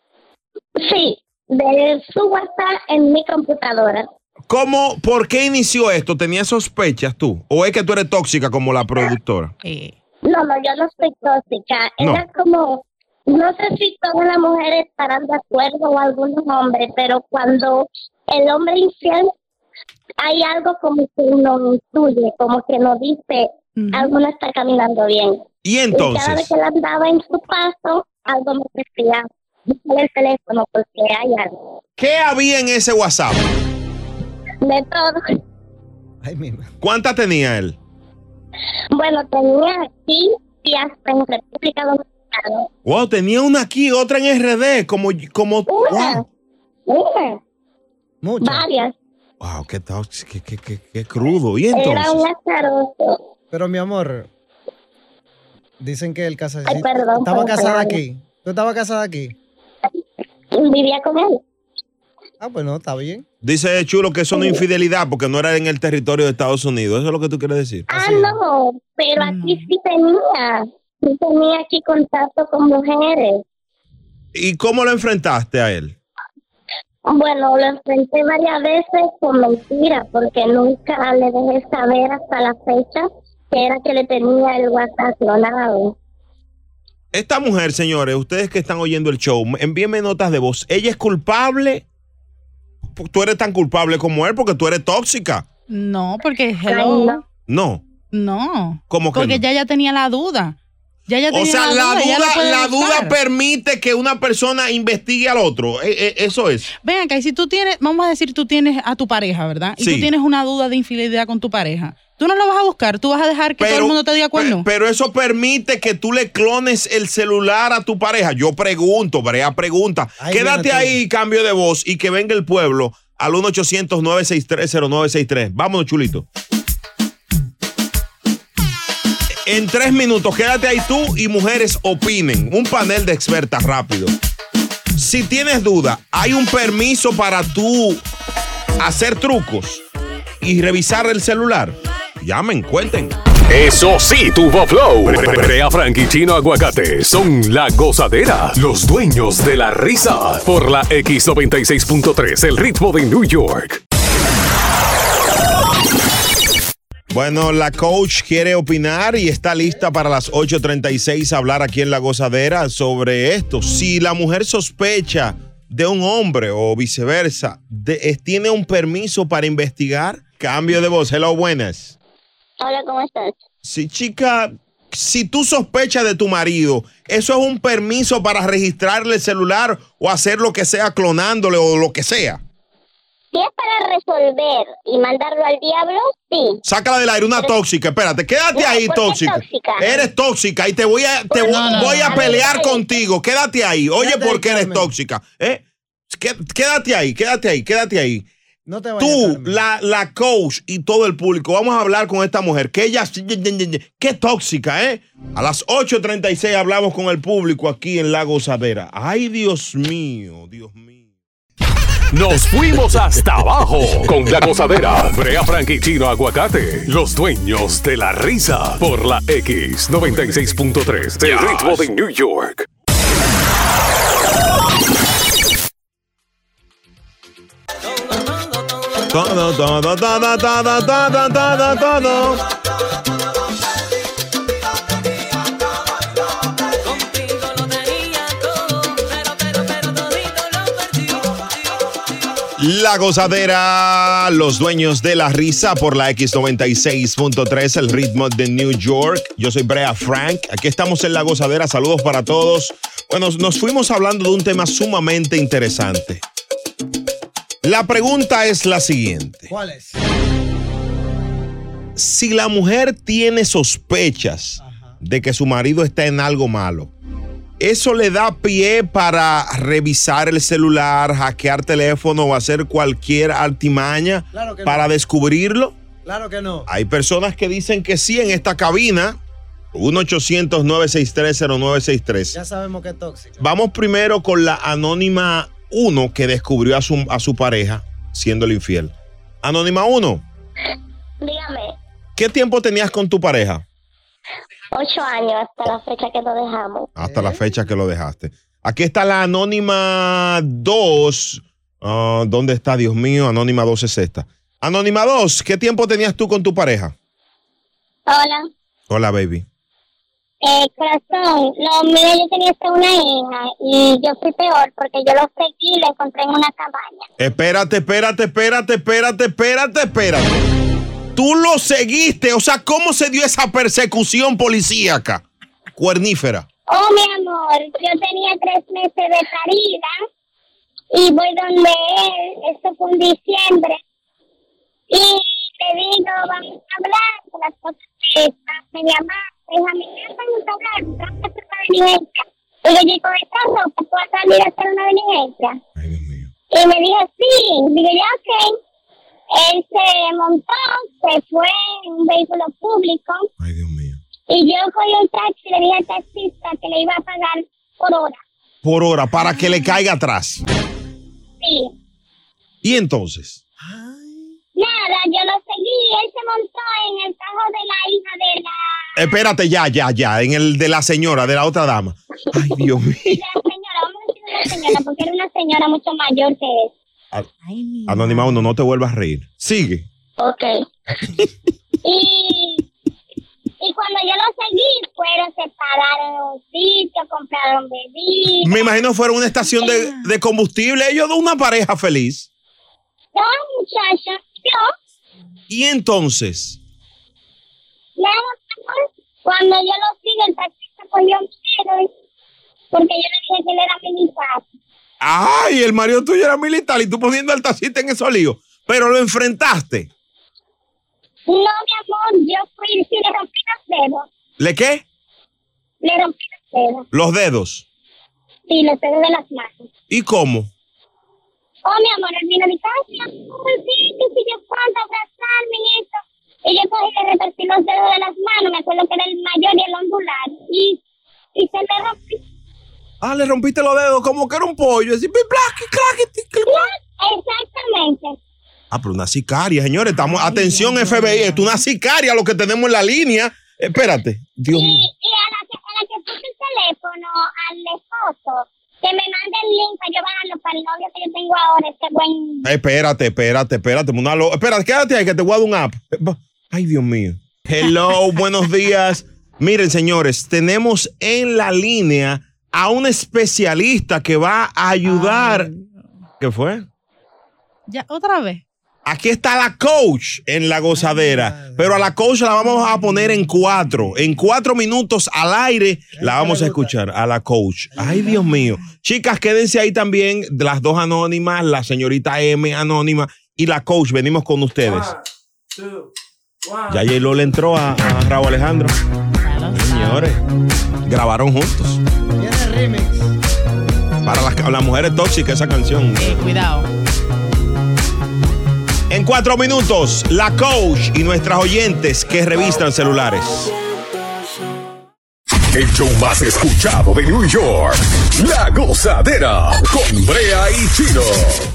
Sí, de su WhatsApp en mi computadora. ¿Cómo, por qué inició esto? ¿Tenías sospechas tú? ¿O es que tú eres tóxica como la productora? No, no, yo no soy tóxica. No. Era como no sé si todas las mujeres estarán de acuerdo o algunos hombres, pero cuando el hombre infiel hay algo como que nos intuye, como que nos dice algo no está caminando bien. Y cada vez entonces, que él andaba en su paso, algo me decía, el teléfono porque hay algo. ¿qué había en ese WhatsApp? De todo. ¿Cuántas tenía él? Bueno, tenía aquí y hasta en República Dominicana. Wow, tenía una aquí, otra en RD, como, como, Una. wow, Una. Varias. Wow, qué, tóxico, qué, qué, qué, qué crudo. ¿Y Era entonces? un azaroso. Pero mi amor, dicen que el casado Ay, perdón, estaba casada perdón. aquí. ¿Tú estabas casada aquí? Vivía con él. Ah, pues no, está bien. Dice Chulo que eso no es infidelidad porque no era en el territorio de Estados Unidos. ¿Eso es lo que tú quieres decir? Ah, no, pero aquí sí tenía. Sí tenía aquí contacto con mujeres. ¿Y cómo lo enfrentaste a él? Bueno, lo enfrenté varias veces con mentiras porque nunca le dejé saber hasta la fecha que era que le tenía el WhatsApp clonado. Esta mujer, señores, ustedes que están oyendo el show, envíenme notas de voz. ¿Ella es culpable? Tú eres tan culpable como él porque tú eres tóxica. No, porque hello. No. No. ¿Cómo que Porque no? ya ya tenía la duda. Ya ya O sea, la duda, puede la duda permite que una persona investigue al otro. Eh, eh, eso es. Ven acá, y si tú tienes, vamos a decir, tú tienes a tu pareja, ¿verdad? Y Sí. tú tienes una duda de infidelidad con tu pareja. Tú no lo vas a buscar, tú vas a dejar que todo el mundo te diga cuándo. Pero eso permite que tú le clones el celular a tu pareja. Yo pregunto, Brea pregunta. Quédate ahí, cambio de voz, y que venga el pueblo al 1-800-963-0963. Vámonos, chulito. En tres minutos, quédate ahí tú y mujeres opinen. Un panel de expertas rápido. Si tienes duda, hay un permiso para tú hacer trucos y revisar el celular. Llamen, cuenten. Eso sí, tuvo flow. Brea Frank y Chino Aguacate son la gozadera, los dueños de la risa. Por la X96.3, el ritmo de New York. Bueno, la coach quiere opinar y está lista para las 8.36 a hablar aquí en La Gozadera sobre esto. Si la mujer sospecha de un hombre o viceversa, de- ¿tiene un permiso para investigar? Cambio de voz. Hello, buenas. Hola, ¿cómo estás? Sí, chica, si tú sospechas de tu marido, ¿eso es un permiso para registrarle el celular o hacer lo que sea clonándole o lo que sea? Si es para resolver y mandarlo al diablo, sí. Sácala del aire, una tóxica. Espérate, quédate No, ahí, ¿por qué tóxica. tóxica? Eres tóxica y te voy a, te voy, No, no, voy a no. pelear contigo. Quédate ahí. Oye, Quédate ahí, ¿por qué eres tóxica? ¿Eh? Qué- Quédate ahí, quédate ahí, quédate ahí. No te vayas. Tú, la, la coach y todo el público, vamos a hablar con esta mujer, que ella, qué tóxica, ¿eh? A las 8.36 hablamos con el público aquí en La Gozadera. Ay, Dios mío, Dios mío. Nos fuimos hasta abajo con la gozadera. Brea Frank y Chino Aguacate, los dueños de la risa. Por la X96.3, el ritmo de New York. Todo, todo, todo, todo, todo, todo, todo, todo. La gozadera, los dueños de la risa por la X96.3, el ritmo de New York. Yo soy Brea Frank, aquí estamos en la gozadera, saludos para todos. Bueno, nos fuimos hablando de un tema sumamente interesante. La pregunta es la siguiente. ¿Cuál es? Si la mujer tiene sospechas de que su marido está en algo malo, ¿eso le da pie para revisar el celular, hackear teléfono o hacer cualquier artimaña Claro que no. para descubrirlo? Claro que no. Hay personas que dicen que sí en esta cabina. 1-800-963-0963. Ya sabemos que es tóxico. Vamos primero con la anónima 1 que descubrió a su, a su pareja siendo el infiel. Anónima 1, Dígame, ¿qué tiempo tenías con tu pareja? Ocho años hasta la fecha que nos dejamos. Hasta la fecha que lo dejaste. Aquí está la anónima 2. Ah, ¿Dónde está, Dios mío? Anónima 2 es esta. Anónima 2, ¿qué tiempo tenías tú con tu pareja? Hola, Hola, baby. Eh, corazón, lo mío yo tenía hasta una hija y yo fui peor porque yo lo seguí y lo encontré en una cabaña. Espérate, espérate, espérate, espérate, espérate, espérate. Tú lo seguiste, o sea, ¿cómo se dio esa persecución policíaca? Cuernífera. Oh, mi amor, yo tenía tres meses de parida y voy donde él, esto fue en diciembre, y le digo, vamos a hablar de las cosas que están mal, hija mía, vamos a hablar, vamos a hacer una diligencia. Y yo digo, ¿esta ropa tú vas a salir a hacer una diligencia? Y me dijo, sí, digo yo, ok. Él se montó, se fue en un vehículo público. Y yo cogí un taxi y le dije al taxista que le iba a pagar por hora. Por hora, para que le caiga atrás. Sí. ¿Y entonces? Nada, yo lo seguí. Él se montó en el carro de la hija de la, Espérate, ya, ya, ya, en el de la señora, de la otra dama. Ay, Dios mío. de la señora. Vamos a decir una señora, porque era una señora mucho mayor que él. Anónima uno, no te vuelvas a reír. Sigue. Ok. y, y cuando yo lo seguí, fueron, se pararon en un sitio, compraron bebidas. Me imagino fueron una estación de, de combustible, ellos de una pareja feliz. No, muchacha, yo, Y entonces, cuando yo lo sigo, el taxista cogió miedo, porque yo le dije que él era militar. Ay, el marido tuyo era militar y tú poniendo al taxista en esos líos, pero lo enfrentaste. No, mi amor, yo fui y le rompí los dedos. ¿Le qué? Le rompí los dedos. Los dedos. Sí, los dedos de las manos. ¿Y cómo? Oh, mi amor, él vino a mi casa, que si yo cuánto abrazarme y eso. Y yo cogí y le retorcí los dedos de las manos, me acuerdo que era el mayor y el ondular. Y, y se me rompió. Ah, le rompiste los dedos como que era un pollo. Así. Exactamente. Ah, pero una sicaria, señores. Estamos, atención, FBI, esto es una sicaria lo que tenemos en la línea. Espérate, Dios mío. Y a la que, a la que puse el teléfono al esposo, que me mande el link para yo bajarlo para el novio que yo tengo ahora, este buen... Espérate, espérate, espérate. una lo- Espérate, quédate ahí que te voy a dar un app. Ay, Dios mío. Hello, buenos días. Miren, señores, tenemos en la línea a un especialista que va a ayudar. ¿Qué fue? Ya, otra vez. Aquí está la coach en la gozadera, pero a la coach la vamos a poner en cuatro. En cuatro minutos al aire la vamos a escuchar a la coach. Ay, Dios mío. Chicas, quédense ahí también, las dos anónimas, la señorita M anónima y la coach. Venimos con ustedes. Ya J-Lo le entró a, a Raúl Alejandro. Señores, grabaron juntos. Remix. Para las, las mujeres tóxicas esa canción. Cuidado. En cuatro minutos, la coach y nuestras oyentes que revistan celulares. El show más escuchado de New York. La gozadera con Brea y Chino.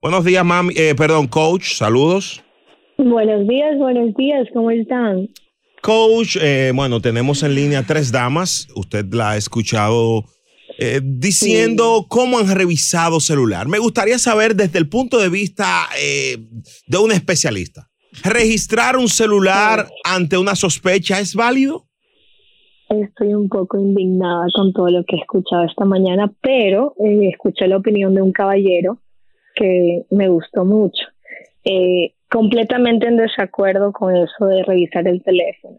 Buenos días, mami. Eh, perdón, coach. Saludos. Buenos días, buenos días, ¿cómo están? Coach, eh, bueno, tenemos en línea tres damas. Usted la ha escuchado eh, diciendo cómo han revisado celular. Me gustaría saber desde el punto de vista eh, de un especialista. ¿Registrar un celular ante una sospecha es válido? Estoy un poco indignada con todo lo que he escuchado esta mañana, pero eh, escuché la opinión de un caballero que me gustó mucho. Eh, completamente en desacuerdo con eso de revisar el teléfono,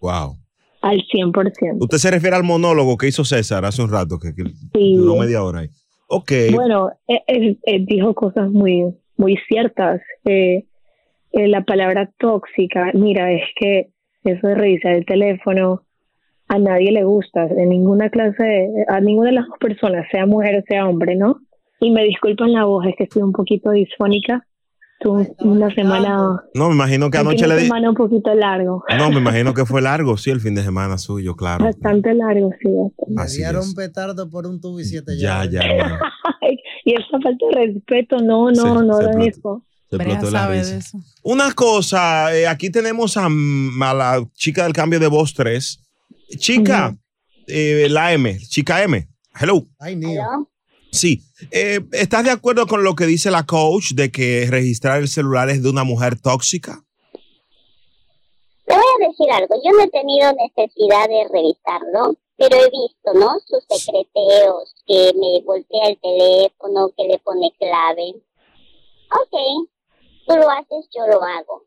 Wow. al 100%. Usted se refiere al monólogo que hizo César hace un rato, que, que Sí. duró media hora ahí. Ok. Bueno, eh, eh, dijo cosas muy, muy ciertas. Eh, eh, la palabra tóxica, mira, es que eso de revisar el teléfono a nadie le gusta, en ninguna clase, de- a ninguna de las dos personas, sea mujer o sea hombre, ¿no? Y me disculpan la voz, es que estoy un poquito disfónica. Tuve una semana, No, me imagino que anoche le de di. semana un poquito largo, No, me imagino que fue largo, sí, el fin de semana suyo, claro. bastante largo, sí. bastante. Así un petardo por un tubo y siete Ya, ya, hermano. y esa falta de respeto, no, no, Se- no lo de eso. Una cosa, eh, aquí tenemos a, a la chica del cambio de voz 3. Chica, eh, la M, chica M. Hello. Ay. Sí. Eh, ¿Estás de acuerdo con lo que dice la coach de que registrar el celular es de una mujer tóxica? Le voy a decir algo, yo no he tenido necesidad de revisarlo, pero he visto, ¿no? Sus secreteos, que me voltea el teléfono, que le pone clave. Ok, tú lo haces, yo lo hago.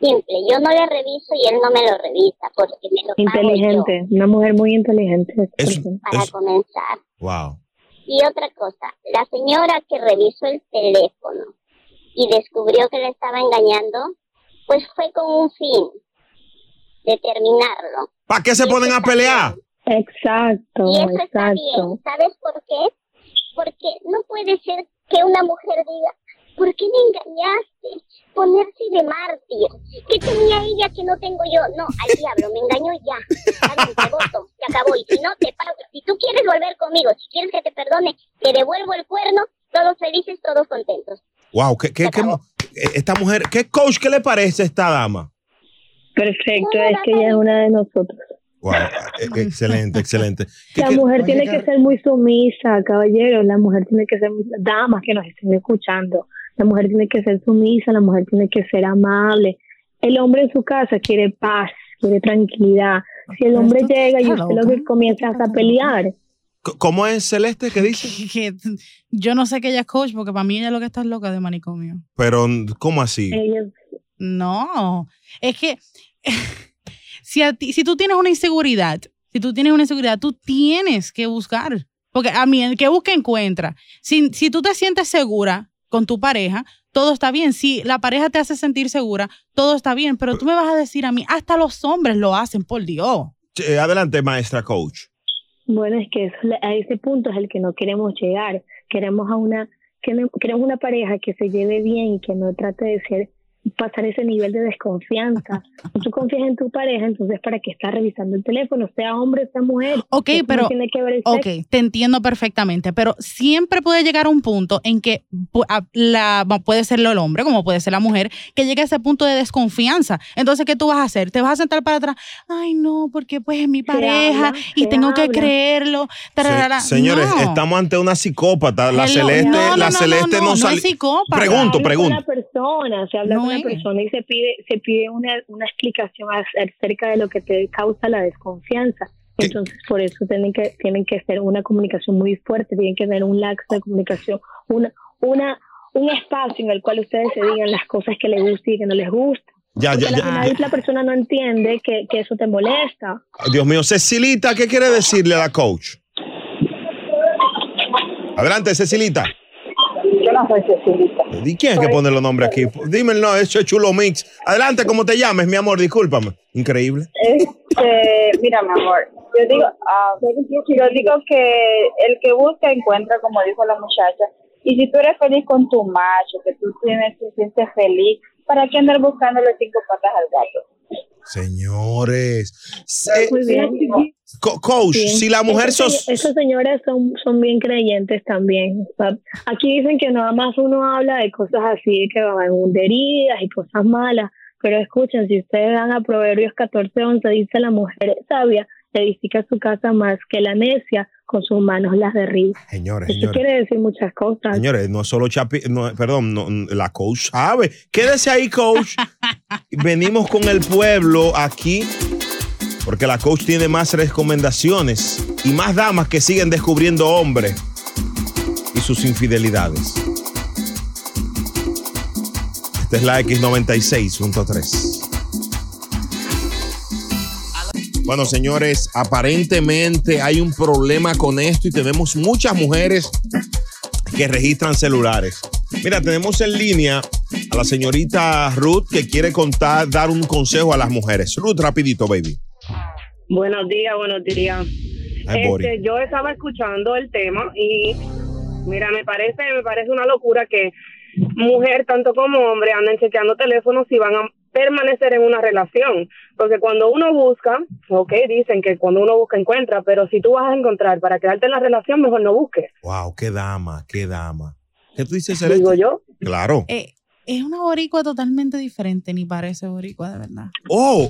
Simple, yo no le reviso y él no me lo revisa porque me lo pago yo Inteligente, una mujer muy inteligente. persona. para comenzar. Wow. Y otra cosa, la señora que revisó el teléfono y descubrió que le estaba engañando, pues fue con un fin, determinarlo. ¿Para qué se ponen a pelear? Exacto, Y eso está bien. exacto. ¿Sabes por qué? Porque no puede ser que una mujer diga, ¿por qué me engañaste? Ponerse de mártir. ¿Qué tenía ella que no tengo yo? No, al diablo, me engañó ya. Te voto, se acabó. Y si no, te pago. Si tú quieres volver conmigo, si quieres que te perdone, te devuelvo el cuerno, todos felices, todos contentos. Wow, ¿qué, qué, qué esta mujer, ¿qué coach, qué le parece a esta dama? Perfecto, es que ella es una de nosotros. Wow, eh, excelente, excelente. ¿Qué- La qué- mujer tiene que ser muy sumisa, caballeros. La mujer tiene que ser, damas que nos estén escuchando. La mujer tiene que ser sumisa, la mujer tiene que ser amable. El hombre en su casa quiere paz, quiere tranquilidad. Si el hombre llega y usted lo que comienza es a pelear, ¿Cómo es Celeste? ¿Qué dice? Que yo no sé que ella es coach, porque para mí ella lo que está es loca de manicomio. Pero, ¿cómo así? No, es que si, a ti- si tú tienes una inseguridad, si tú tienes una inseguridad, tú tienes que buscar. Porque a mí, el que busca encuentra. Si, si tú te sientes segura con tu pareja, todo está bien. Si la pareja te hace sentir segura, todo está bien. Pero tú me vas a decir a mí, hasta los hombres lo hacen, por Dios. Eh, adelante, maestra coach. Bueno, es que eso- a ese punto es el que no queremos llegar. Queremos a una queremos queremos una pareja que se lleve bien y que no trate de ser pasar ese nivel de desconfianza. Si tú confías en tu pareja, entonces para qué estás revisando el teléfono, sea hombre, sea mujer. Ok, Eso no pero. tiene que ver el Ok, sexo. te entiendo perfectamente, pero siempre puede llegar a un punto en que la, puede ser el hombre, como puede ser la mujer, que llegue a ese punto de desconfianza. Entonces, ¿qué tú vas a hacer? ¿Te vas a sentar para atrás? Ay, no, porque pues es mi pareja habla, y se tengo que creerlo. Se- señores, No. estamos ante una psicópata. La Hello. Celeste, No, no, la no, Celeste no, no, no, no sale- es psicópata. Pregunto, Habla pregunto. la persona, se habla con la persona y se pide, se pide una, una explicación acerca de lo que te causa la desconfianza. Entonces, por eso tienen que, tienen que ser una comunicación muy fuerte, tienen que tener un laxo de comunicación, una, una, un espacio en el cual ustedes se digan las cosas que les gusta y que no les gusta. Ya, Porque ya, al ya. la persona no entiende que, que eso te molesta. Dios mío, Cecilita, ¿qué quiere decirle a la coach? Adelante, Cecilita. Buenas noches, Silvita. ¿Y quién es que pone los nombres aquí? Dime el nombre, eso es Chulo Mix. Adelante, ¿cómo te llames, mi amor? Discúlpame. Increíble. Este, mira, mi amor, yo digo, ah, yo digo que el que busca encuentra, como dijo la muchacha. Y si tú eres feliz con tu macho, que tú tienes, te sientes feliz, ¿para qué andar buscándole cinco patas al gato? Señores. Muy bien. co- coach, Sí. si la mujer Esos, sos... esos señores son, son bien creyentes también. O sea, aquí dicen que nada más uno habla de cosas así, que van hunderías y cosas malas. Pero escuchen, si ustedes dan a Proverbios 14, 11, dice la mujer sabia edifica su casa más que la necia, con sus manos las derriba. Señores, Eso señores. quiere decir muchas cosas. Señores, no solo Chapi, no, perdón, no, la coach sabe. Quédese ahí, coach. Venimos con el pueblo aquí porque la coach tiene más recomendaciones y más damas que siguen descubriendo hombres y sus infidelidades. Esta es la X96.3. Bueno, señores, aparentemente hay un problema con esto y tenemos muchas mujeres que registran celulares. Mira, tenemos en línea a la señorita Ruth que quiere contar, dar un consejo a las mujeres. Ruth, rapidito, baby. Buenos días, buenos días. Este, yo estaba escuchando el tema y mira, me parece, me parece una locura que mujer tanto como hombre anden chequeando teléfonos si van a permanecer en una relación, porque cuando uno busca, ok, dicen que cuando uno busca encuentra, pero si tú vas a encontrar para quedarte en la relación, mejor no busques. Wow, qué dama, qué dama. ¿Qué tú dices, Digo Celeste? yo. Claro. Eh, es una boricua totalmente diferente, ni parece boricua de verdad. Oh,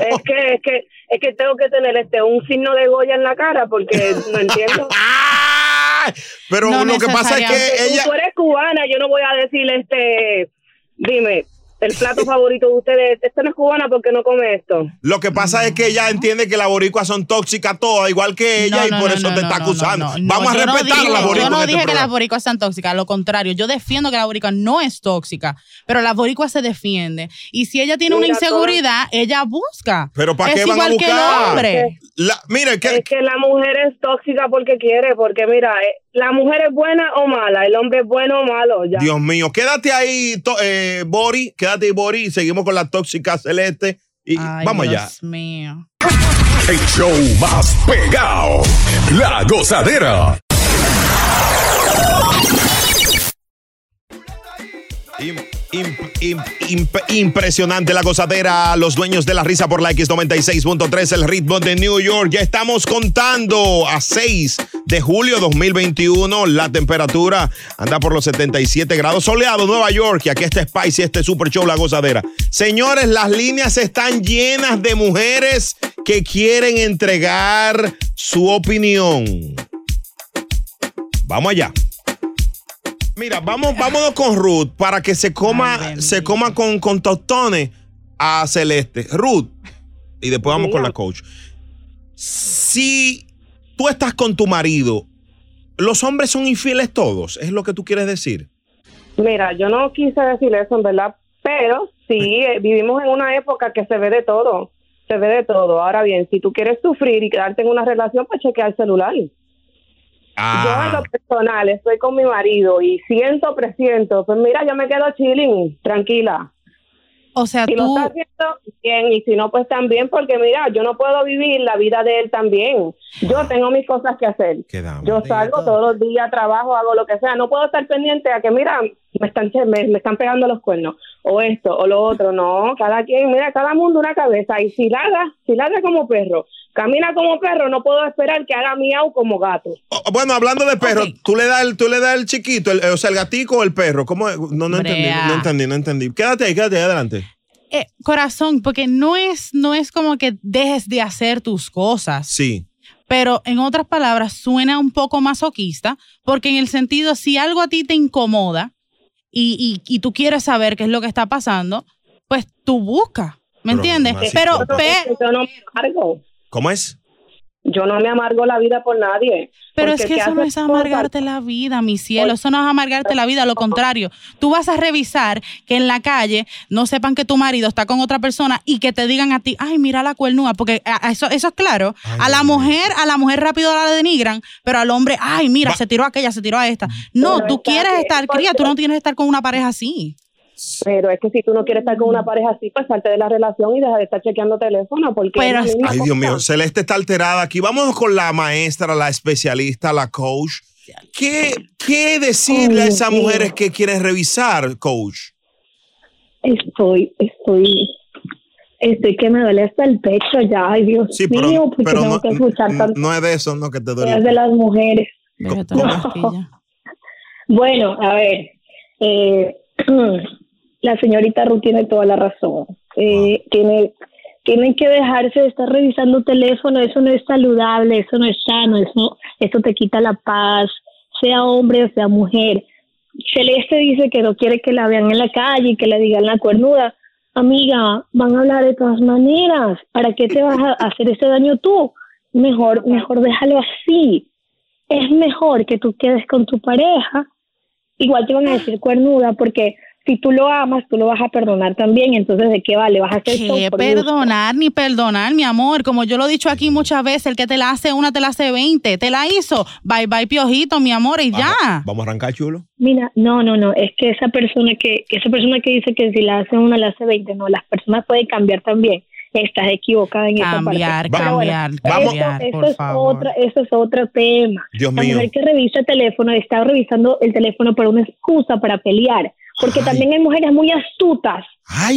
Es que, es que, es que tengo que tener este un signo de Goya en la cara porque no entiendo. Pero No lo que pasa es que ella... Tú eres cubana, yo no voy a decirle este, dime, el plato favorito de ustedes, este no es cubana porque no come esto. Lo que pasa es que ella entiende que las boricuas son tóxicas todas, igual que ella, No, y por no, eso no, te no, está acusando. no, no, Vamos a yo no respetar las boricuas. Yo no este dije que las boricuas sean tóxicas, lo contrario, yo defiendo que la boricua no es tóxica, pero la boricua se defiende. Y si ella tiene una Mira, inseguridad, ella busca. Pero ¿para es qué van a igual que el buscar? hombre. La, mire, que, Es que la mujer es tóxica porque quiere, porque mira, eh, la mujer es buena o mala, el hombre es bueno o malo. Ya. Dios mío, quédate ahí, to- eh, Bori, quédate ahí, Bori, y seguimos con la tóxica celeste. Y Ay, vamos allá. Dios mío. El show más pegado. La gozadera. Im- im- imp- impresionante la gozadera. Los dueños de la risa por la X96.3, el ritmo de New York. Ya estamos contando a 6 de julio 2021. La temperatura anda por los 77 grados. Soleado, Nueva York. Y aquí está Spicy, este super show, la gozadera. Señores, las líneas están llenas de mujeres que quieren entregar su opinión. Vamos allá. Mira, vamos, vámonos con Ruth para que se coma, se coma con, con tostones a Celeste. Ruth, y después vamos con la coach. Si tú estás con tu marido, ¿los hombres son infieles todos? ¿Es lo que tú quieres decir? Mira, yo no quise decir eso en verdad, pero sí, eh, vivimos en una época que se ve de todo, se ve de todo. Ahora bien, si tú quieres sufrir y quedarte en una relación, pues chequea el celular. Yo en lo personal estoy con mi marido y siento, presiento, pues mira, yo me quedo chilling, tranquila. O sea, si lo tú- está haciendo bien y si no, pues también, porque mira, yo no puedo vivir la vida de él también. Yo tengo mis cosas que hacer. Yo salgo todos los días, trabajo, hago lo que sea. No puedo estar pendiente a que, mira, me están, me, me están pegando los cuernos, o esto, o lo otro. No, cada quien, mira, cada mundo una cabeza. Y si ladra, si ladra como perro, camina como perro, no puedo esperar que haga miau como gato. Oh, Bueno, hablando de perro, tú le das el, tú le das el chiquito, el- o sea, el gatico o el perro. ¿Cómo? No, no entendí, no entendí, no entendí. Quédate ahí, quédate ahí adelante. Eh, corazón, porque no es, no es como que dejes de hacer tus cosas. Sí. Pero en otras palabras, suena un poco masoquista, porque en el sentido, si algo a ti te incomoda y, y- y tú quieres saber qué es lo que está pasando, pues tú buscas, ¿me Pero, entiendes? Pero, no- pe- Yo no me cargo. ¿Cómo es? Yo no me amargo la vida por nadie. Pero es que eso no es cosas- amargarte la vida, mi cielo. Eso no es amargarte la vida, lo contrario. Tú vas a revisar que en la calle no sepan que tu marido está con otra persona y que te digan a ti, ay, mira la cuernúa, porque a- a eso, eso es claro. a la mujer, a la mujer rápido la denigran, pero al hombre, ay, mira, se tiró a aquella, se tiró a esta. No, tú quieres estar cría, tú no tienes que estar con una pareja así. Pero es que si tú no quieres estar con una pareja así, pues salte de la relación y deja de estar chequeando teléfono. Porque Pero es Ay, Dios mío, Celeste está alterada aquí. Vamos con la maestra, la especialista, la coach. ¿Qué, qué decirle a Ay, esas Dios mío. mujeres que quieren revisar, coach? Estoy, estoy, estoy que me duele hasta el pecho ya. Ay, Dios Sí, pero, mío, porque pero tengo no, que escuchar n- tantas no es de eso, no, que te duele. de las mujeres. No. Bueno, a ver, eh, la señorita Ruth tiene toda la razón. Eh, tiene, tienen que dejarse de estar revisando teléfono, eso no es saludable, eso no es sano, eso, eso te quita la paz, sea hombre o sea mujer. Celeste dice que no quiere que la vean en la calle y que le digan la cuernuda. Amiga, van a hablar de todas maneras. ¿Para qué te vas a hacer ese daño tú? Mejor, mejor déjalo así. Es mejor que tú quedes con tu pareja. Igual te van a decir cuernuda porque si tú lo amas, tú lo vas a perdonar también. Entonces, ¿de qué vale? Vas a hacer gusto. perdonar ni perdonar, mi amor. Como yo lo he dicho aquí muchas veces, el que te la hace una, te la hace 20. Te la hizo. Bye, bye, piojito, mi amor, y ya. Vamos a arrancar, chulo. Mira, no, no, no, es que esa persona que, esa persona que dice que si la hace una, la hace 20, no, las personas pueden cambiar también. Estás equivocada en Cambiar, esa parte. Cambiar, eso- cambiar, eso, por es favor. otra, eso es otro tema. Dios la mío. mujer que revisa el teléfono está revisando el teléfono por una excusa para pelear. Porque también hay mujeres muy astutas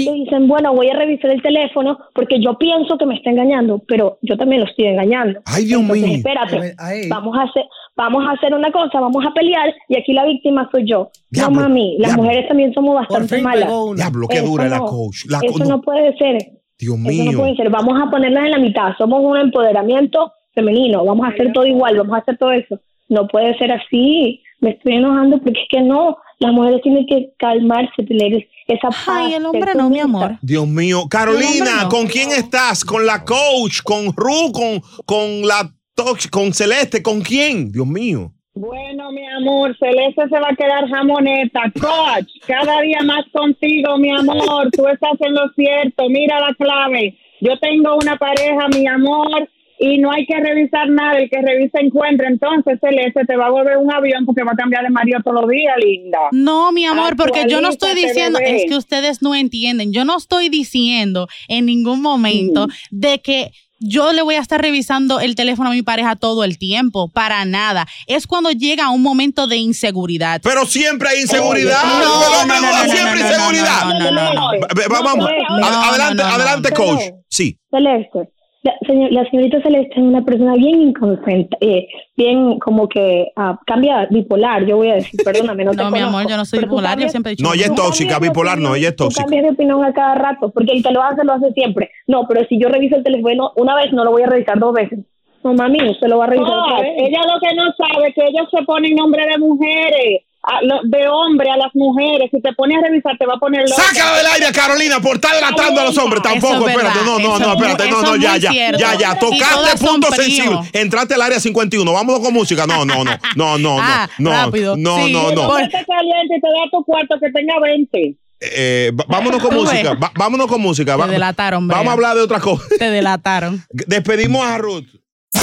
que dicen, bueno, voy a revisar el teléfono porque yo pienso que me está engañando, pero yo también lo estoy engañando. Ay, Dios mío. espérate, vamos a hacer, vamos a hacer una cosa, vamos a pelear y aquí la víctima soy yo. Diablo, no mami, las diablo. mujeres también somos bastante malas. Diablo, qué Eso dura la no, coach. La eso co- no puede ser. Dios Eso mío. no puede ser. Vamos a ponerlas en la mitad. Somos un empoderamiento femenino. Vamos a hacer todo igual. Vamos a hacer todo eso. No puede ser así. Me estoy enojando porque es que no. Las mujeres tienen que calmarse, tener esa paz. Ay, el hombre no, mi amor. Dios mío. Carolina, no. ¿con quién estás? ¿Con la coach? ¿Con Ru? ¿Con, con la tox? ¿Con Celeste? ¿Con quién? Dios mío. Bueno, mi amor, Celeste se va a quedar jamoneta. Coach, cada día más contigo, mi amor. Tú estás en lo cierto. Mira la clave. Yo tengo una pareja, mi amor, y no hay que revisar nada. El que revisa encuentra. Entonces, Celeste te va a volver un avión porque va a cambiar de marido todos los días, linda. No, mi amor, porque yo no estoy diciendo, es que ustedes no entienden, yo no estoy diciendo en ningún momento de que yo le voy a estar revisando el teléfono a mi pareja todo el tiempo, para nada. Es cuando llega un momento de inseguridad. Pero siempre hay inseguridad. No, no, no, no da no, siempre no, no, inseguridad. no, no, no, no. Ve- ve- Vamos, adelante, adelante, coach. Sí. Celeste, la, señor- la señorita Celeste es una persona bien inconsciente, eh, bien como que ah, cambia bipolar, yo voy a decir, perdóname, no te No, mi amor, conozco, yo no soy bipolar, yo siempre he dicho. No, ella es tóxica, bipolar no, ella es tóxica. cambias de opinión a cada rato, porque el que lo hace, lo hace siempre. No, pero si yo reviso el teléfono una vez, no lo voy a revisar dos veces. No, mami, usted lo va a revisar otra Coach, vez. ella lo que no sabe es que ellos se ponen nombre de mujeres, a- lo- de hombre a las mujeres. Si te pones a revisar, te va a poner loca. Sácala del aire, Carolina, por estar tratando a los hombres. Tampoco, es espérate. No, no, eso no, espérate. No, no, ya, ya, ya, ya. Tocaste punto sensible. Entraste al área 51. Vámonos con música. No, no, no. No, no, Ah, no. No, rápido. no, Sí, no, no. Ponte caliente y te da tu cuarto que tenga 20. Eh, vámonos con música. va- vámonos con música. Te delataron, Brea. Vamos a hablar de otra cosa. Te delataron. Despedimos a Ruth.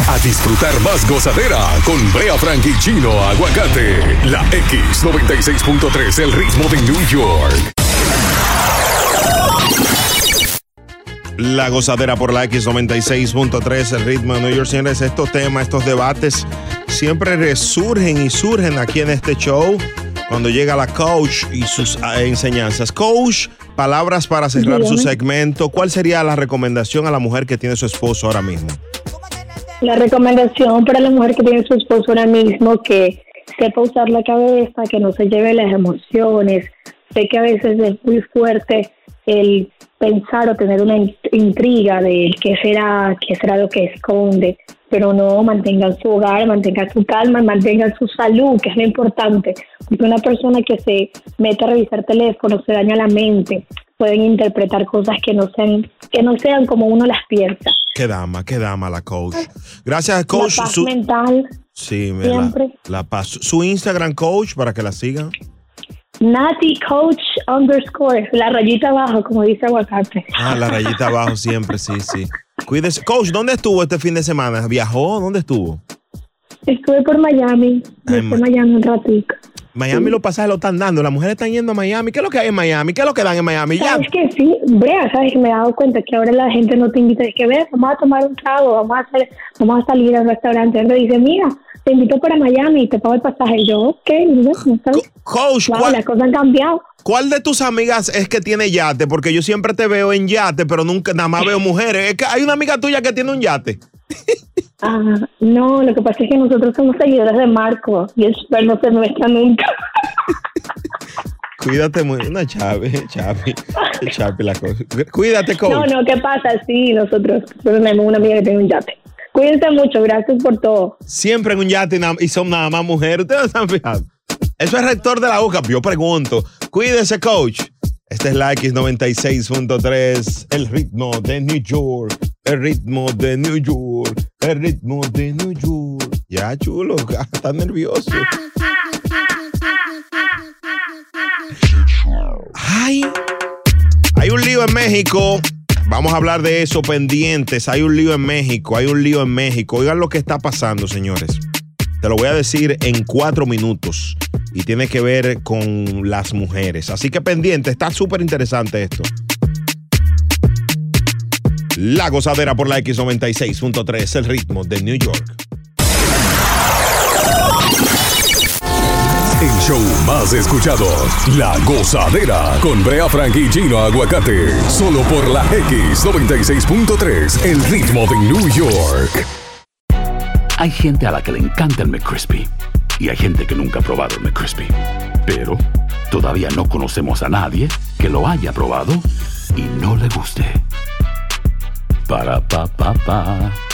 A disfrutar más gozadera con Brea Frank y Chino Aguacate. La X96.3, el ritmo de New York. La gozadera por la X96.3, el ritmo de New York. Señores, estos temas, estos debates siempre resurgen y surgen aquí en este show cuando llega la coach y sus ah, enseñanzas. Coach, palabras para cerrar su segmento. ¿Cuál sería la recomendación a la mujer que tiene su esposo ahora mismo? La recomendación para la mujer que tiene su esposo ahora mismo que sepa usar la cabeza, que no se lleve las emociones. Sé que a veces es muy fuerte el pensar o tener una in- intriga de qué será, qué será lo que esconde, pero no, mantengan su hogar, mantengan su calma, mantengan su salud, que es lo importante. Porque una persona que se mete a revisar teléfono se daña la mente, pueden interpretar cosas que no sean que no sean como uno las piensa. Qué dama, qué dama la coach. Gracias, coach. la paz Su- mental, sí, me la, siempre. la paz. Su Instagram, coach, para que la sigan. Nati Coach underscore, la rayita abajo, como dice Aguacate. Ah, la rayita abajo siempre, sí, sí. Cuídese. Coach, ¿dónde estuvo este fin de semana? ¿Viajó? ¿Dónde estuvo? Estuve por Miami, Ay, ma- Miami un ratito. Miami los pasajes lo están dando. Las mujeres están yendo a Miami. ¿Qué es lo que hay en Miami? ¿Qué es lo que dan en Miami? Ya. Sabes que sí, Brea, sabes que me he dado cuenta que ahora la gente no te invita, es que ve, vamos a tomar un trago, vamos a hacer, vamos a salir al restaurante, entonces dice, mira, te invito para Miami y te pago el pasaje. Y yo, ok, mira, ¿no sabes? Coach, Wow, ¿cuál- las cosas han cambiado. ¿Cuál de tus amigas es que tiene yate? Porque yo siempre te veo en yate, pero nunca, nada más veo mujeres. Es que hay una amiga tuya que tiene un yate. Ah, no, lo que pasa es que nosotros somos seguidores de Marco y el super no se muestra nunca. Cuídate muy. Una chave, Chavi. Chavi la cosa. Cuídate, coach. No, no, ¿qué pasa? Sí, nosotros, tenemos una amiga que tiene un yate. Cuídense mucho, gracias por todo. Siempre en un yate y, son nada más mujeres. Ustedes no se han fijado. Eso es rector de la UCA. Yo pregunto. Cuídese, coach. Este es la X96.3. El ritmo de New York. El ritmo de New York. El ritmo de New York. Ya, chulo. Está nervioso. Ay. Hay un lío en México. Vamos a hablar de eso pendientes. Hay un lío en México. Hay un lío en México. Oigan lo que está pasando, señores. Te lo voy a decir en cuatro minutos. Y tiene que ver con las mujeres. Así que pendiente. Está súper interesante esto. La gozadera por la X96.3. El ritmo de New York. El show más escuchado, La Gozadera, con Brea Frank y Gino Aguacate, solo por la X96.3, el ritmo de New York. Hay gente a la que le encanta el McCrispy y hay gente que nunca ha probado el McCrispy. Pero todavía no conocemos a nadie que lo haya probado y no le guste. Para pa pa pa.